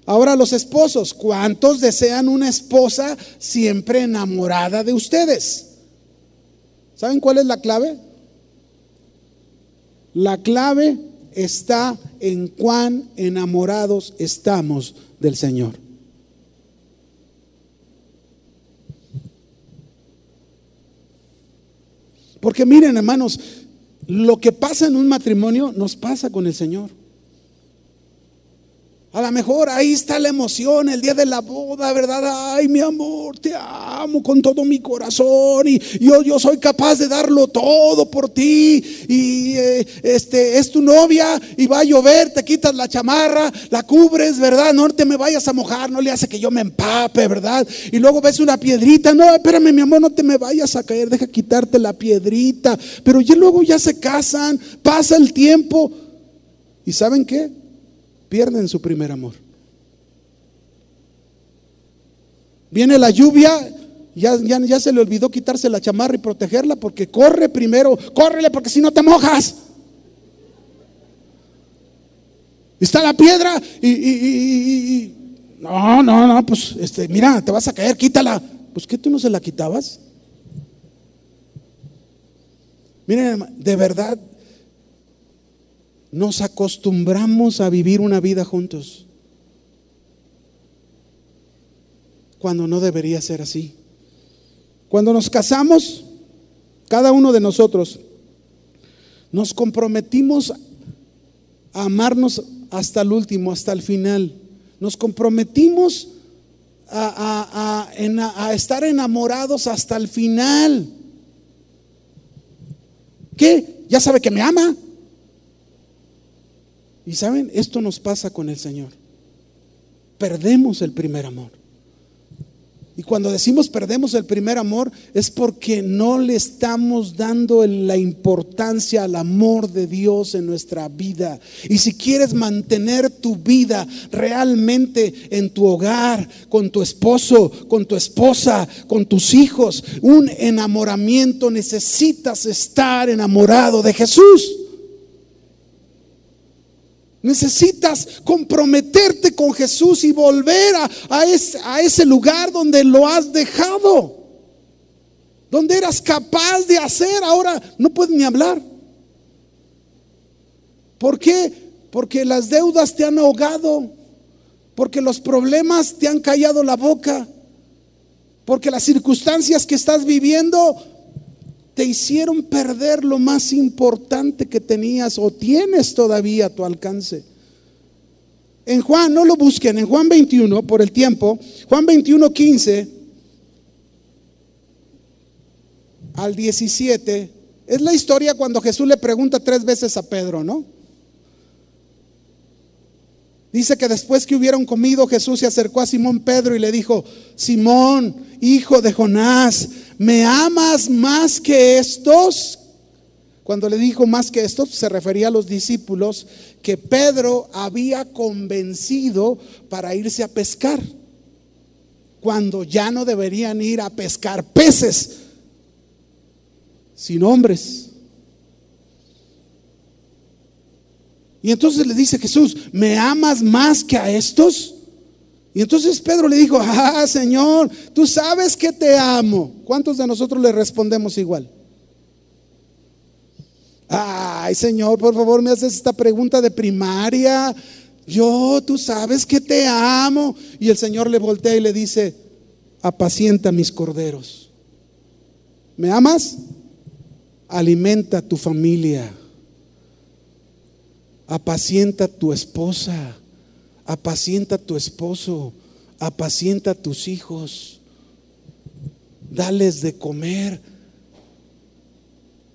Ahora los esposos, ¿cuántos desean una esposa siempre enamorada de ustedes? ¿Saben cuál es la clave? La clave está en cuán enamorados estamos del Señor. Porque miren, hermanos, lo que pasa en un matrimonio nos pasa con el Señor. A lo mejor ahí está la emoción, el día de la boda, ¿verdad? Ay, mi amor, te amo con todo mi corazón y yo, yo soy capaz de darlo todo por ti. Y eh, este es tu novia y va a llover, te quitas la chamarra, la cubres, ¿verdad? No te me vayas a mojar, no le hace que yo me empape, ¿verdad? Y luego ves una piedrita, no, espérame, mi amor, no te me vayas a caer, deja quitarte la piedrita. Pero ya luego ya se casan, pasa el tiempo. ¿Y saben qué? Pierden su primer amor. Viene la lluvia, ya, ya, ya, se le olvidó quitarse la chamarra y protegerla porque corre primero, córrele porque si no te mojas. Está la piedra y, no, no, no, pues este, mira, te vas a caer, quítala. Pues que tú no se la quitabas. Miren, de verdad, nos acostumbramos a vivir una vida juntos. Cuando no debería ser así. Cuando nos casamos, cada uno de nosotros nos comprometimos a amarnos hasta el último, hasta el final. Nos comprometimos a, estar enamorados hasta el final. ¿Qué? ¿Ya sabe que me ama? Y saben, esto nos pasa con el Señor. Perdemos el primer amor. Y cuando decimos perdemos el primer amor es porque no le estamos dando la importancia al amor de Dios en nuestra vida. Y si quieres mantener tu vida realmente en tu hogar, con tu esposo, con tu esposa, con tus hijos, un enamoramiento, necesitas estar enamorado de Jesús. Necesitas comprometerte con Jesús y volver a, ese, ese, lugar donde lo has dejado. Donde eras capaz de hacer, ahora no puedes ni hablar. ¿Por qué? Porque las deudas te han ahogado. Porque los problemas te han callado la boca. Porque las circunstancias que estás viviendo te hicieron perder lo más importante que tenías o tienes todavía a tu alcance. En Juan, no lo busquen, en Juan 21, por el tiempo, Juan 21, 15 al 17, es la historia cuando Jesús le pregunta tres veces a Pedro, ¿no? Dice que después que hubieron comido, Jesús se acercó a Simón Pedro y le dijo, Simón, hijo de Jonás, ¿me amas más que estos? Cuando le dijo más que estos, se refería a los discípulos que Pedro había convencido para irse a pescar, cuando ya no deberían ir a pescar peces, sino hombres. Y entonces le dice Jesús, ¿me amas más que a estos? Y entonces Pedro le dijo, ah, Señor, tú sabes que te amo. ¿Cuántos de nosotros le respondemos igual? Ay, Señor, por favor, me haces esta pregunta de primaria. Yo, tú sabes que te amo. Y el Señor le voltea y le dice, apacienta mis corderos. ¿Me amas? Alimenta tu familia apacienta tu esposa, apacienta a tu esposo, apacienta a tus hijos, dales de comer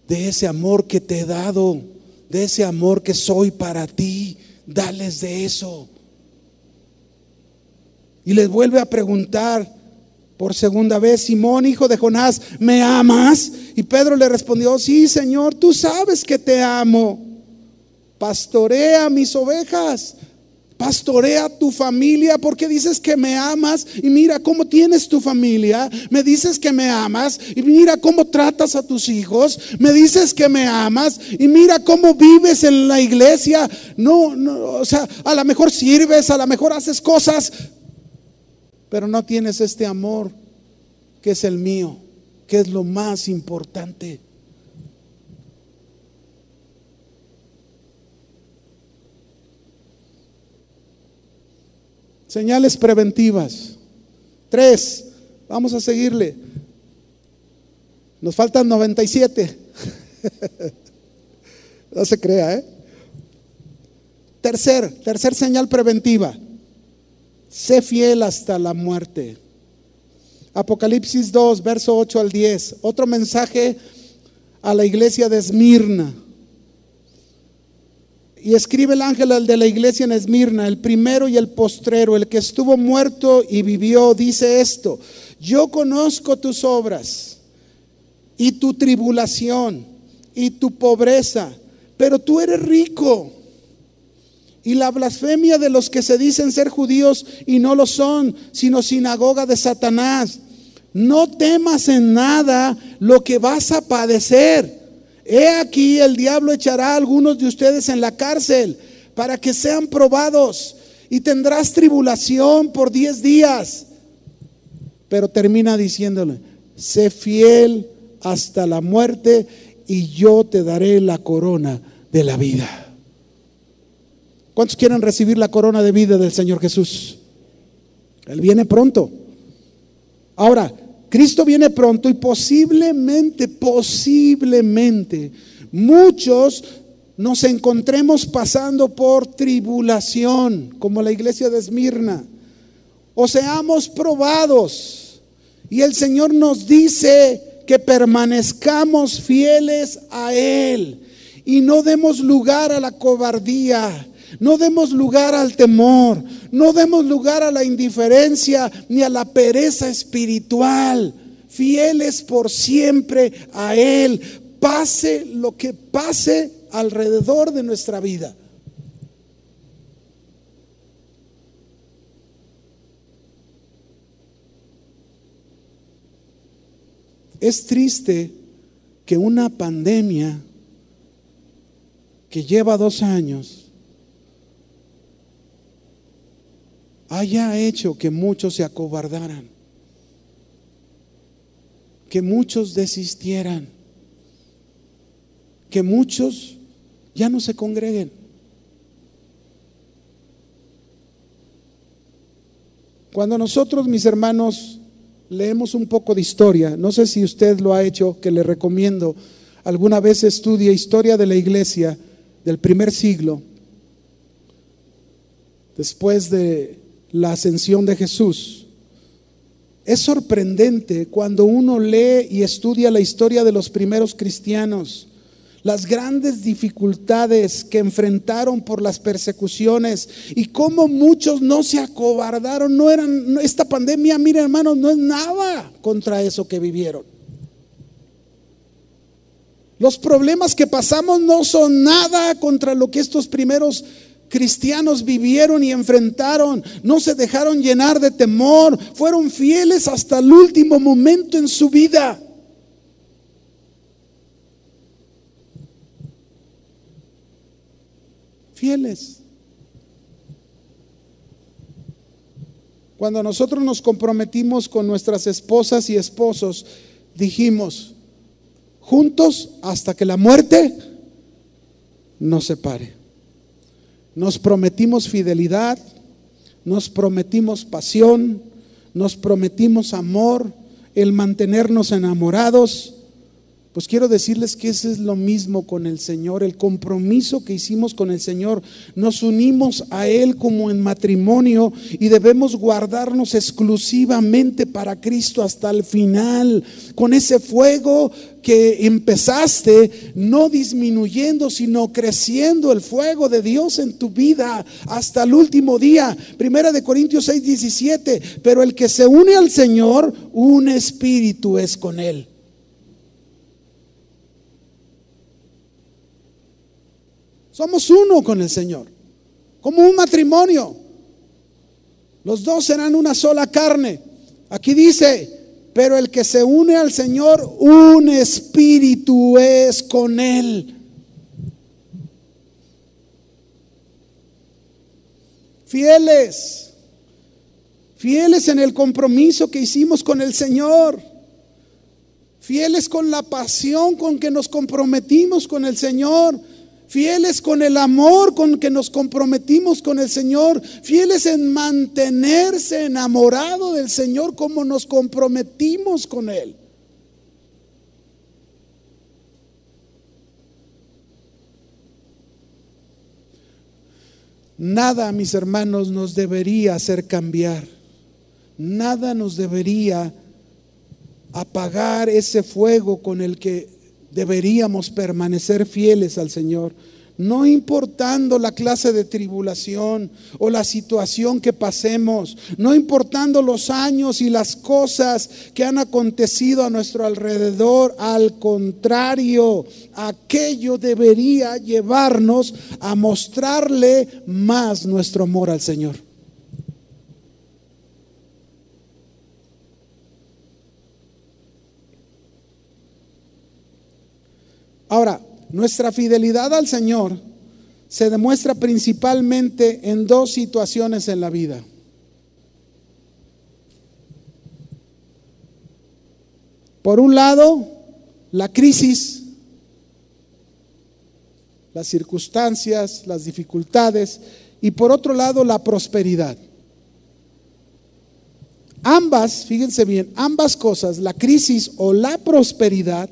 de ese amor que te he dado, de ese amor que soy para ti, dales de eso. Y les vuelve a preguntar por segunda vez, Simón, hijo de Jonás, ¿me amas? Y Pedro le respondió, sí, Señor, tú sabes que te amo pastorea mis ovejas, pastorea tu familia, porque dices que me amas y mira cómo tienes tu familia, me dices que me amas y mira cómo tratas a tus hijos, me dices que me amas y mira cómo vives en la iglesia. No, no, o sea, a lo mejor sirves, a lo mejor haces cosas, pero no tienes este amor que es el mío, que es lo más importante. Señales preventivas. Tres. Vamos a seguirle. Nos faltan 97. no se crea, ¿eh? Tercer, tercer señal preventiva. Sé fiel hasta la muerte. Apocalipsis 2, verso 8 al 10. Otro mensaje a la iglesia de Esmirna. Y escribe el ángel al de la iglesia en Esmirna, el primero y el postrero, el que estuvo muerto y vivió, dice esto, yo conozco tus obras y tu tribulación y tu pobreza, pero tú eres rico. Y la blasfemia de los que se dicen ser judíos y no lo son, sino sinagoga de Satanás. No temas en nada lo que vas a padecer. He aquí el diablo echará a algunos de ustedes en la cárcel para que sean probados y tendrás tribulación por diez días. Pero termina diciéndole, sé fiel hasta la muerte y yo te daré la corona de la vida. ¿Cuántos quieren recibir la corona de vida del Señor Jesús? Él viene pronto. Ahora, Cristo viene pronto y posiblemente, posiblemente, muchos nos encontremos pasando por tribulación, como la iglesia de Esmirna, o seamos probados. Y el Señor nos dice que permanezcamos fieles a Él y no demos lugar a la cobardía, no demos lugar al temor, no demos lugar a la indiferencia ni a la pereza espiritual. Fieles por siempre a Él, pase lo que pase alrededor de nuestra vida. Es triste que una pandemia que lleva dos años haya hecho que muchos se acobardaran, que muchos desistieran, que muchos ya no se congreguen. Cuando nosotros, mis hermanos, leemos un poco de historia. No sé si usted lo ha hecho, que le recomiendo. Alguna vez estudie historia de la iglesia del primer siglo, después de la ascensión de Jesús. Es sorprendente cuando uno lee y estudia la historia de los primeros cristianos las grandes dificultades que enfrentaron por las persecuciones y cómo muchos no se acobardaron, no eran, esta pandemia, mire hermanos, no es nada contra eso que vivieron. Los problemas que pasamos no son nada contra lo que estos primeros cristianos vivieron y enfrentaron, no se dejaron llenar de temor, fueron fieles hasta el último momento en su vida. fieles. Cuando nosotros nos comprometimos con nuestras esposas y esposos, dijimos, juntos hasta que la muerte nos separe. Nos prometimos fidelidad, nos prometimos pasión, nos prometimos amor, el mantenernos enamorados, pues quiero decirles que ese es lo mismo con el Señor, el compromiso que hicimos con el Señor. Nos unimos a Él como en matrimonio y debemos guardarnos exclusivamente para Cristo hasta el final, con ese fuego que empezaste, no disminuyendo, sino creciendo el fuego de Dios en tu vida hasta el último día. Primera de Corintios 6, 17, pero el que se une al Señor, un espíritu es con Él. Somos uno con el Señor, como un matrimonio. Los dos serán una sola carne. Aquí dice, pero el que se une al Señor, un espíritu es con él. Fieles, fieles en el compromiso que hicimos con el Señor, fieles con la pasión con que nos comprometimos con el Señor fieles con el amor con que nos comprometimos con el Señor, fieles en mantenerse enamorado del Señor como nos comprometimos con Él. Nada, mis hermanos, nos debería hacer cambiar. Nada nos debería apagar ese fuego con el que deberíamos permanecer fieles al Señor, no importando la clase de tribulación o la situación que pasemos, no importando los años y las cosas que han acontecido a nuestro alrededor, al contrario, aquello debería llevarnos a mostrarle más nuestro amor al Señor. Ahora, nuestra fidelidad al Señor se demuestra principalmente en dos situaciones en la vida. Por un lado, la crisis, las circunstancias, las dificultades, y por otro lado, la prosperidad. Ambas, fíjense bien, ambas cosas, la crisis o la prosperidad,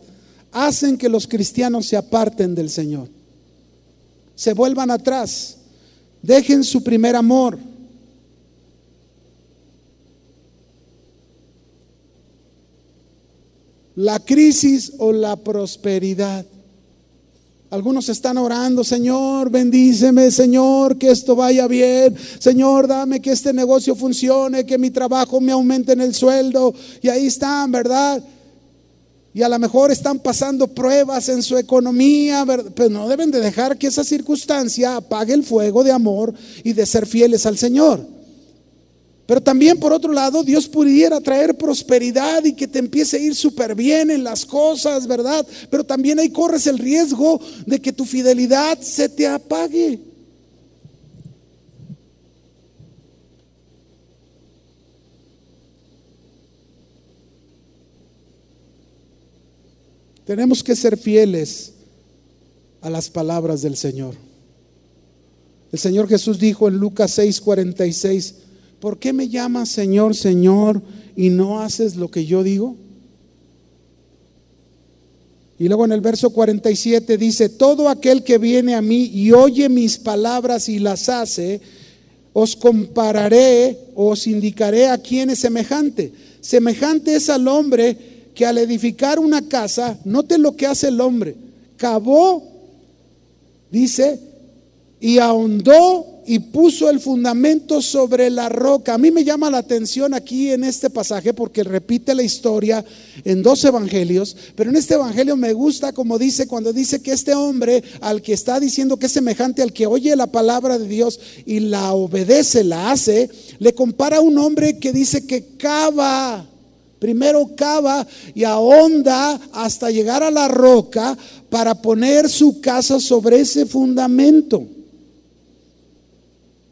hacen que los cristianos se aparten del Señor, se vuelvan atrás, dejen su primer amor. La crisis o la prosperidad. Algunos están orando, Señor, bendíceme, Señor, que esto vaya bien. Señor, dame que este negocio funcione, que mi trabajo me aumente en el sueldo. Y ahí están, ¿verdad? Y a lo mejor están pasando pruebas en su economía, pero no deben de dejar que esa circunstancia apague el fuego de amor y de ser fieles al Señor. Pero también por otro lado, Dios pudiera traer prosperidad y que te empiece a ir súper bien en las cosas, ¿verdad? Pero también ahí corres el riesgo de que tu fidelidad se te apague. Tenemos que ser fieles a las palabras del Señor. El Señor Jesús dijo en Lucas 6:46, ¿por qué me llamas Señor, Señor y no haces lo que yo digo? Y luego en el verso 47 dice, todo aquel que viene a mí y oye mis palabras y las hace, os compararé, os indicaré a quién es semejante. Semejante es al hombre que al edificar una casa, note lo que hace el hombre, cavó, dice, y ahondó y puso el fundamento sobre la roca. A mí me llama la atención aquí en este pasaje porque repite la historia en dos evangelios, pero en este evangelio me gusta como dice cuando dice que este hombre al que está diciendo que es semejante al que oye la palabra de Dios y la obedece, la hace, le compara a un hombre que dice que cava. Primero cava y ahonda hasta llegar a la roca para poner su casa sobre ese fundamento.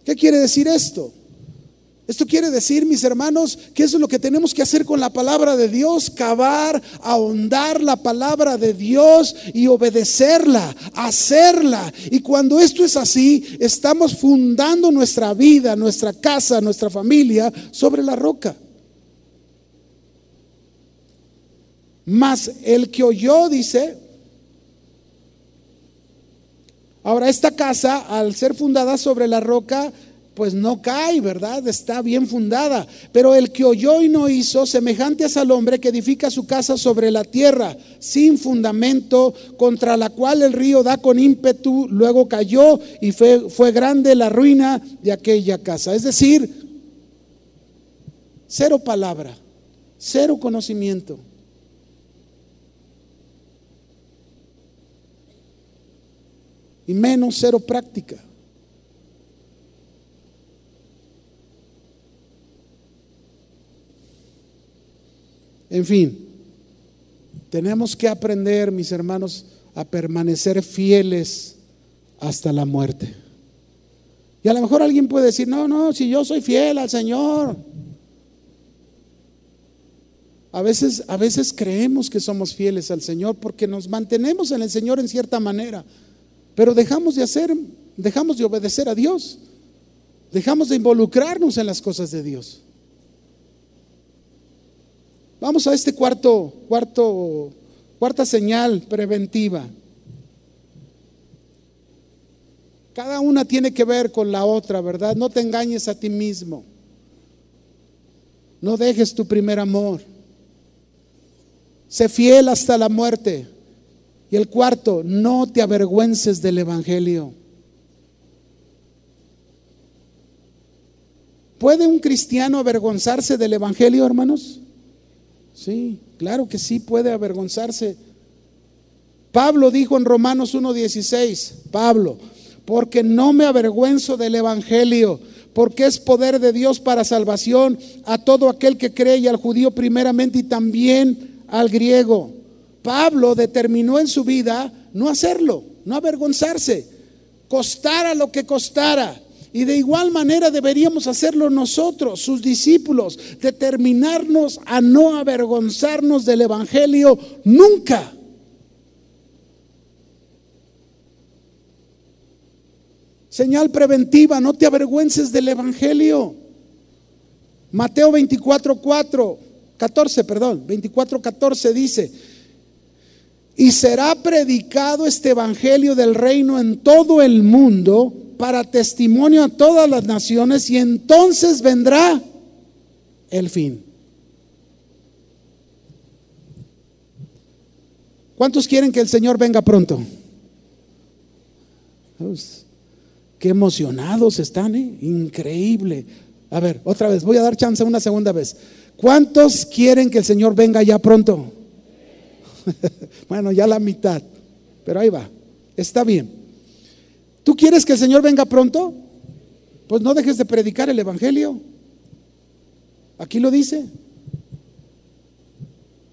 ¿Qué quiere decir esto? Esto quiere decir, mis hermanos, que es lo que tenemos que hacer con la palabra de Dios, cavar, ahondar la palabra de Dios y obedecerla, hacerla. Y cuando esto es así, estamos fundando nuestra vida, nuestra casa, nuestra familia sobre la roca. Mas el que oyó, dice, Ahora, esta casa, al ser fundada sobre la roca, pues no cae, ¿verdad? Está bien fundada. Pero el que oyó y no hizo, semejante es al hombre que edifica su casa sobre la tierra, sin fundamento, contra la cual el río da con ímpetu, luego cayó y fue, fue grande la ruina de aquella casa. Es decir, cero palabra, cero conocimiento. Y menos cero práctica. En fin, tenemos que aprender, mis hermanos, a permanecer fieles hasta la muerte. Y a lo mejor alguien puede decir, no, no, si yo soy fiel al Señor. A veces, a veces creemos que somos fieles al Señor porque nos mantenemos en el Señor en cierta manera. Pero dejamos de hacer, dejamos de obedecer a Dios. Dejamos de involucrarnos en las cosas de Dios. Vamos a este cuarto, cuarto, cuarta señal preventiva. Cada una tiene que ver con la otra, ¿verdad? No te engañes a ti mismo. No dejes tu primer amor. Sé fiel hasta la muerte. Y el cuarto, no te avergüences del Evangelio. ¿Puede un cristiano avergonzarse del Evangelio, hermanos? Sí, claro que sí puede avergonzarse. Pablo dijo en Romanos 1.16, Pablo, porque no me avergüenzo del Evangelio, porque es poder de Dios para salvación a todo aquel que cree y al judío primeramente y también al griego. Pablo determinó en su vida no hacerlo, no avergonzarse, costara lo que costara. Y de igual manera deberíamos hacerlo nosotros, sus discípulos, determinarnos a no avergonzarnos del Evangelio nunca. Señal preventiva, no te avergüences del Evangelio. Mateo 24, 4, 14, perdón, 24, 14 dice, y será predicado este Evangelio del reino en todo el mundo para testimonio a todas las naciones y entonces vendrá el fin. ¿Cuántos quieren que el Señor venga pronto? qué emocionados están, ¿eh? increíble. A ver, otra vez, voy a dar chance una segunda vez. ¿Cuántos quieren que el Señor venga ya pronto? bueno, ya la mitad, pero ahí va, está bien. ¿Tú quieres que el Señor venga pronto? Pues no dejes de predicar el Evangelio. Aquí lo dice.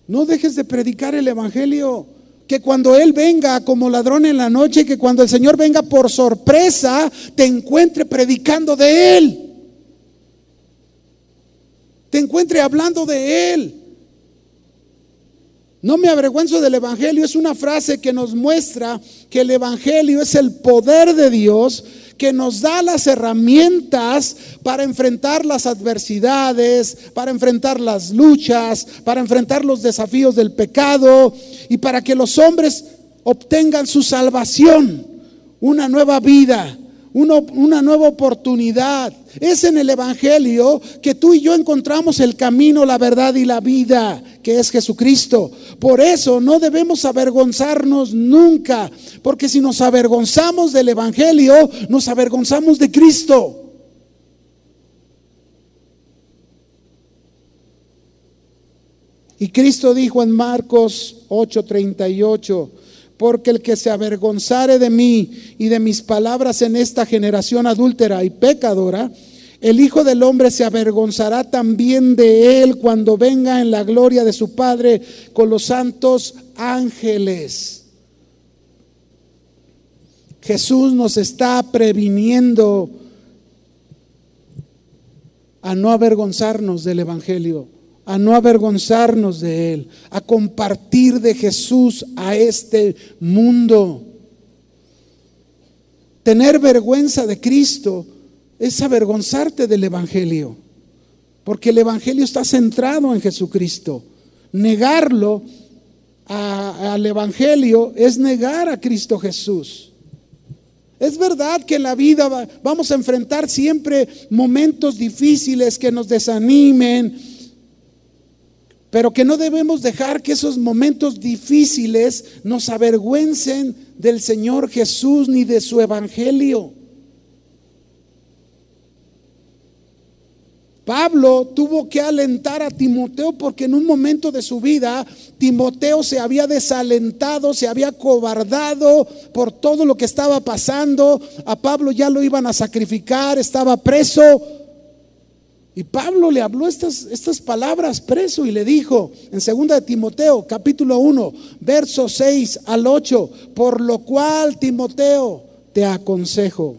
No dejes de predicar el Evangelio. Que cuando Él venga como ladrón en la noche, que cuando el Señor venga por sorpresa, te encuentre predicando de Él. Te encuentre hablando de Él. No me avergüenzo del Evangelio es una frase que nos muestra que el Evangelio es el poder de Dios que nos da las herramientas para enfrentar las adversidades, para enfrentar las luchas, para enfrentar los desafíos del pecado y para que los hombres obtengan su salvación, una nueva vida, una, nueva oportunidad. Es en el Evangelio que tú y yo encontramos el camino, la verdad y la vida, que es Jesucristo. Por eso no debemos avergonzarnos nunca, porque si nos avergonzamos del Evangelio, nos avergonzamos de Cristo. Y Cristo dijo en Marcos 8:38, porque el que se avergonzare de mí y de mis palabras en esta generación adúltera y pecadora, el Hijo del Hombre se avergonzará también de él cuando venga en la gloria de su Padre con los santos ángeles. Jesús nos está previniendo a no avergonzarnos del Evangelio a no avergonzarnos de Él, a compartir de Jesús a este mundo. Tener vergüenza de Cristo es avergonzarte del Evangelio, porque el Evangelio está centrado en Jesucristo. Negarlo al Evangelio es negar a Cristo Jesús. Es verdad que en la vida vamos a enfrentar siempre momentos difíciles que nos desanimen, pero que no debemos dejar que esos momentos difíciles nos avergüencen del Señor Jesús ni de su Evangelio. Pablo tuvo que alentar a Timoteo porque en un momento de su vida Timoteo se había desalentado, se había cobardado por todo lo que estaba pasando. A Pablo ya lo iban a sacrificar, estaba preso. Y Pablo le habló estas, estas palabras preso y le dijo en 2 de Timoteo capítulo 1, verso 6 al 8, por lo cual Timoteo te aconsejo,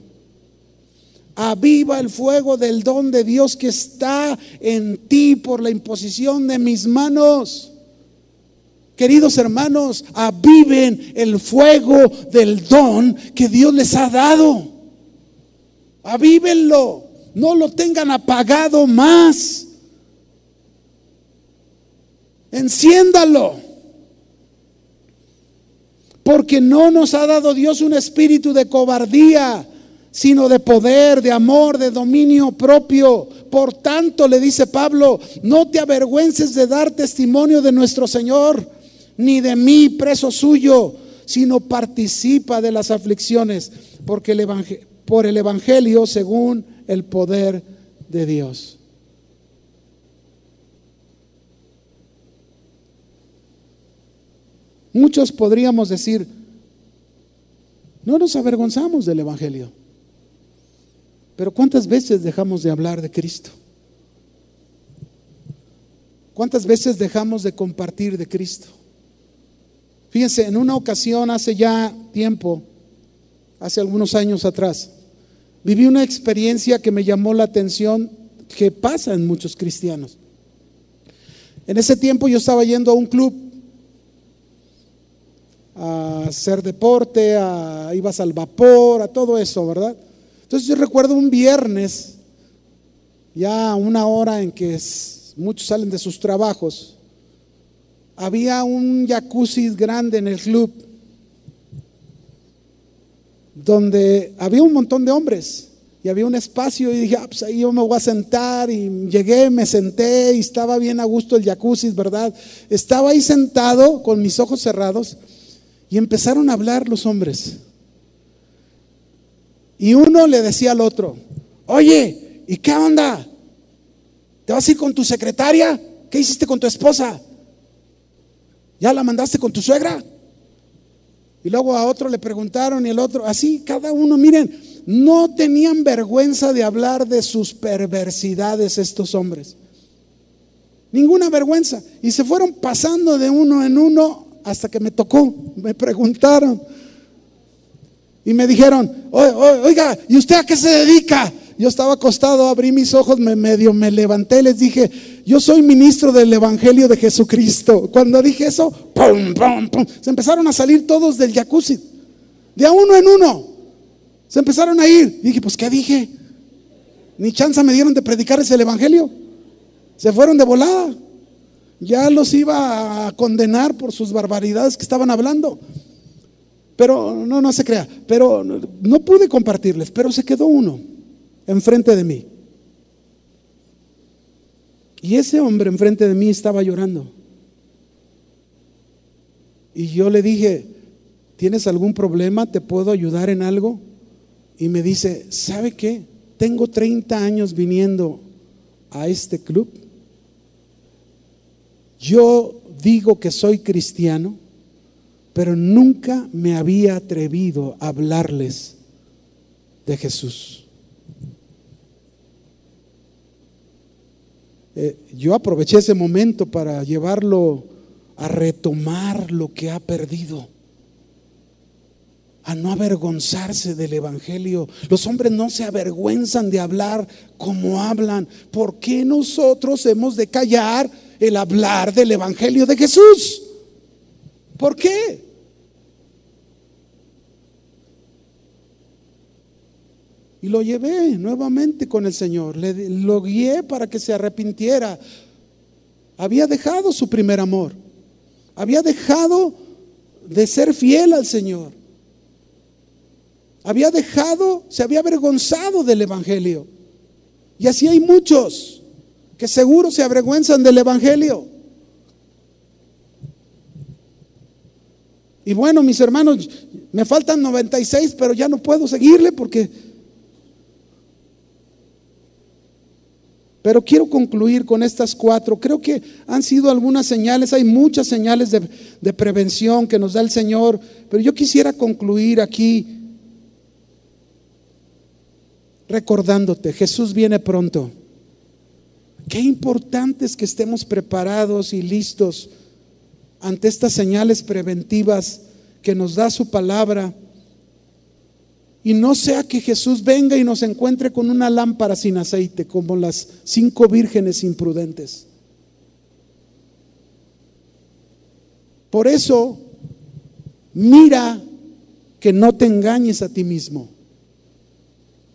aviva el fuego del don de Dios que está en ti por la imposición de mis manos. Queridos hermanos, aviven el fuego del don que Dios les ha dado. Avívenlo no lo tengan apagado más. Enciéndalo. Porque no nos ha dado Dios un espíritu de cobardía, sino de poder, de amor, de dominio propio. Por tanto, le dice Pablo, no te avergüences de dar testimonio de nuestro Señor, ni de mí, preso suyo, sino participa de las aflicciones, porque el por el Evangelio según el poder de Dios. Muchos podríamos decir, no nos avergonzamos del Evangelio, pero ¿cuántas veces dejamos de hablar de Cristo? ¿Cuántas veces dejamos de compartir de Cristo? Fíjense, en una ocasión hace ya tiempo, hace algunos años atrás, viví una experiencia que me llamó la atención que pasa en muchos cristianos. En ese tiempo yo estaba yendo a un club a hacer deporte, a, ibas al vapor, a todo eso, ¿verdad? Entonces yo recuerdo un viernes, ya una hora en que muchos salen de sus trabajos, había un jacuzzi grande en el club donde había un montón de hombres y había un espacio y dije, ah, pues ahí yo me voy a sentar y llegué, me senté y estaba bien a gusto el jacuzzi, ¿verdad? Estaba ahí sentado con mis ojos cerrados y empezaron a hablar los hombres. Y uno le decía al otro, oye, ¿y qué onda? ¿Te vas a ir con tu secretaria? ¿Qué hiciste con tu esposa? ¿Ya la mandaste con tu suegra? Y luego a otro le preguntaron y el otro, así cada uno, miren, no tenían vergüenza de hablar de sus perversidades estos hombres. Ninguna vergüenza. Y se fueron pasando de uno en uno hasta que me tocó. Me preguntaron. Y me dijeron, oiga, ¿y usted a qué se dedica? Yo estaba acostado, abrí mis ojos, me levanté, les dije, yo soy ministro del Evangelio de Jesucristo. Cuando dije eso, pum, pum, pum, se empezaron a salir todos del jacuzzi, de a uno en uno. Se empezaron a ir. Y dije, pues, ¿qué dije? Ni chance me dieron de predicarles el Evangelio. Se fueron de volada. Ya los iba a condenar por sus barbaridades que estaban hablando. Pero no, no se crea. Pero no pude compartirles, pero se quedó uno enfrente de mí. Y ese hombre enfrente de mí estaba llorando. Y yo le dije, ¿tienes algún problema? ¿Te puedo ayudar en algo? Y me dice, ¿sabe qué? Tengo 30 años viniendo a este club. Yo digo que soy cristiano, pero nunca me había atrevido a hablarles de Jesús. Eh, yo aproveché ese momento para llevarlo a retomar lo que ha perdido, a no avergonzarse del Evangelio. Los hombres no se avergüenzan de hablar como hablan. ¿Por qué nosotros hemos de callar el hablar del Evangelio de Jesús? ¿Por qué? Y lo llevé nuevamente con el Señor. Le, lo guié para que se arrepintiera. Había dejado su primer amor. Había dejado de ser fiel al Señor. Había dejado, se había avergonzado del Evangelio. Y así hay muchos que seguro se avergüenzan del Evangelio. Y bueno, mis hermanos, me faltan 96, pero ya no puedo seguirle porque Pero quiero concluir con estas cuatro. Creo que han sido algunas señales, hay muchas señales de, prevención que nos da el Señor, pero yo quisiera concluir aquí recordándote, Jesús viene pronto. Qué importante es que estemos preparados y listos ante estas señales preventivas que nos da su palabra y no sea que Jesús venga y nos encuentre con una lámpara sin aceite, como las cinco vírgenes imprudentes. Por eso, mira que no te engañes a ti mismo.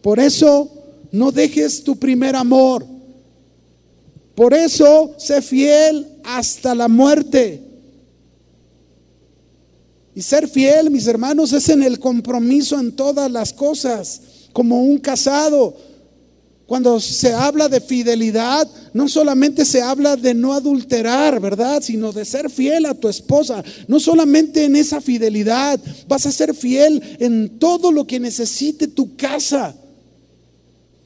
Por eso, no dejes tu primer amor. Por eso, sé fiel hasta la muerte. Y ser fiel, mis hermanos, es en el compromiso en todas las cosas, como un casado. Cuando se habla de fidelidad, no solamente se habla de no adulterar, ¿verdad? Sino de ser fiel a tu esposa. No solamente en esa fidelidad, vas a ser fiel en todo lo que necesite tu casa.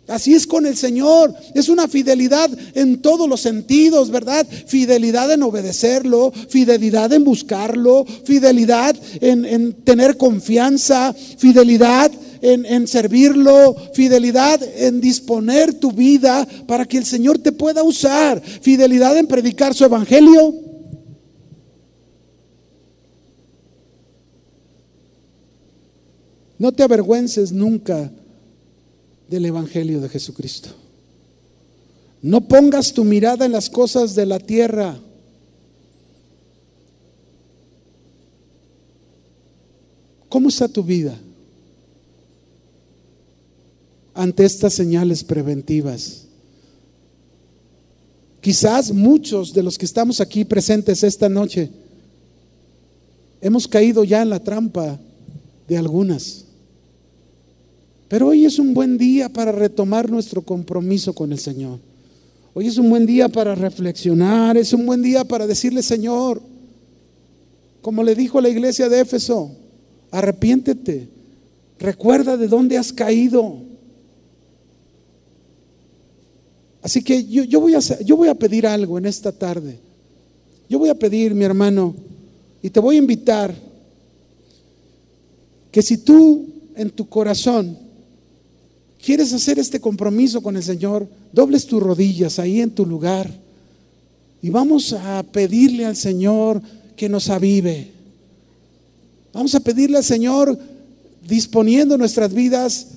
Así es con el Señor. Es una fidelidad en todos los sentidos, ¿verdad? Fidelidad en obedecerlo, fidelidad en buscarlo, fidelidad en, tener confianza, fidelidad en, servirlo, fidelidad en disponer tu vida para que el Señor te pueda usar, fidelidad en predicar su evangelio. No te avergüences nunca del Evangelio de Jesucristo. No pongas tu mirada en las cosas de la tierra. ¿Cómo está tu vida ante estas señales preventivas? Quizás muchos de los que estamos aquí presentes esta noche hemos caído ya en la trampa de algunas. Pero hoy es un buen día para retomar nuestro compromiso con el Señor. Hoy es un buen día para reflexionar, es un buen día para decirle, Señor, como le dijo la iglesia de Éfeso, arrepiéntete, recuerda de dónde has caído. Así que yo, yo, voy a, yo voy a pedir algo en esta tarde. Yo voy a pedir, mi hermano, y te voy a invitar que si tú en tu corazón ¿Quieres hacer este compromiso con el Señor? Dobles tus rodillas ahí en tu lugar y vamos a pedirle al Señor que nos avive. Vamos a pedirle al Señor disponiendo nuestras vidas.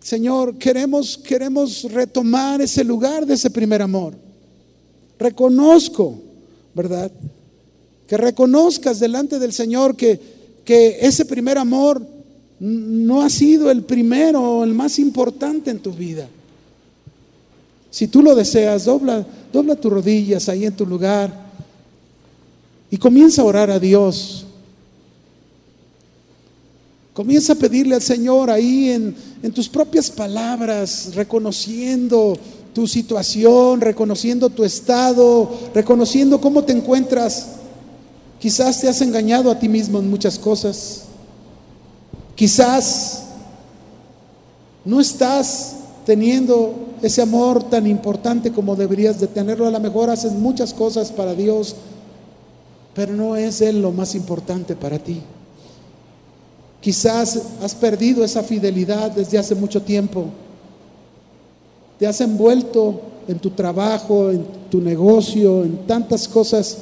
Señor, queremos queremos retomar ese lugar de ese primer amor. Reconozco, ¿verdad? Que reconozcas delante del Señor que que ese primer amor no ha sido el primero o el más importante en tu vida. Si tú lo deseas, dobla, dobla tus rodillas ahí en tu lugar y comienza a orar a Dios. Comienza a pedirle al Señor ahí en, en tus propias palabras, reconociendo tu situación, reconociendo tu estado, reconociendo cómo te encuentras. Quizás te has engañado a ti mismo en muchas cosas. Quizás no estás teniendo ese amor tan importante como deberías de tenerlo. A lo mejor haces muchas cosas para Dios, pero no es Él lo más importante para ti. Quizás has perdido esa fidelidad desde hace mucho tiempo. Te has envuelto en tu trabajo, en tu negocio, en tantas cosas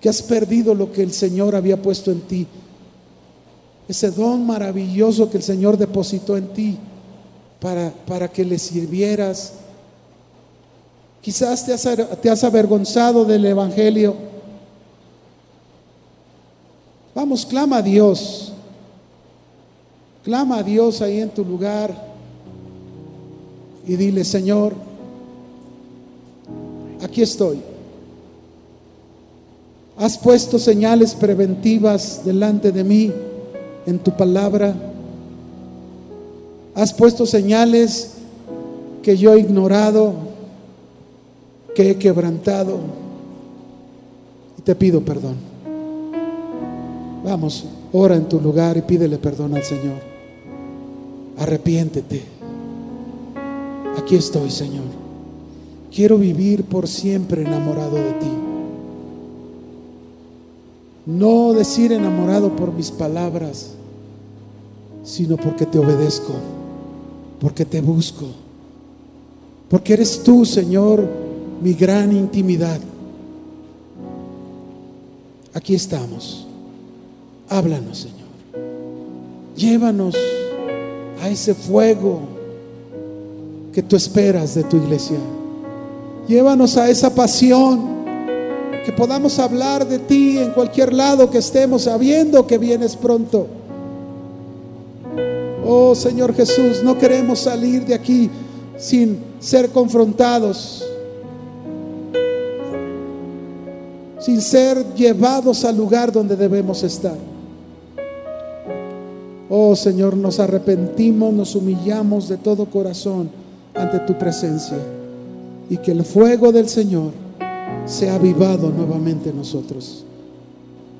que has perdido lo que el Señor había puesto en ti. Ese don maravilloso que el Señor depositó en ti para, para que le sirvieras. Quizás te has, te has avergonzado del Evangelio. Vamos, clama a Dios. Clama a Dios ahí en tu lugar y dile, Señor, aquí estoy. Has puesto señales preventivas delante de mí en tu palabra. Has puesto señales que yo he ignorado, que he quebrantado. Y te pido perdón. Vamos, ora en tu lugar y pídele perdón al Señor. Arrepiéntete. Aquí estoy, Señor. Quiero vivir por siempre enamorado de ti. No decir enamorado por mis palabras, sino porque te obedezco, porque te busco, porque eres tú, Señor, mi gran intimidad. Aquí estamos. Háblanos, Señor. Llévanos a ese fuego que tú esperas de tu iglesia. Llévanos a esa pasión, que podamos hablar de ti en cualquier lado que estemos, sabiendo que vienes pronto. Oh Señor Jesús, no queremos salir de aquí sin ser confrontados, sin ser llevados al lugar donde debemos estar. Oh Señor, nos arrepentimos, nos humillamos de todo corazón ante tu presencia y que el fuego del Señor sea avivado nuevamente en nosotros.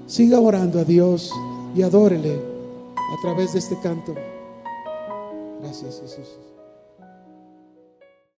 Siga orando a Dios y adórele a través de este canto. Gracias Jesús.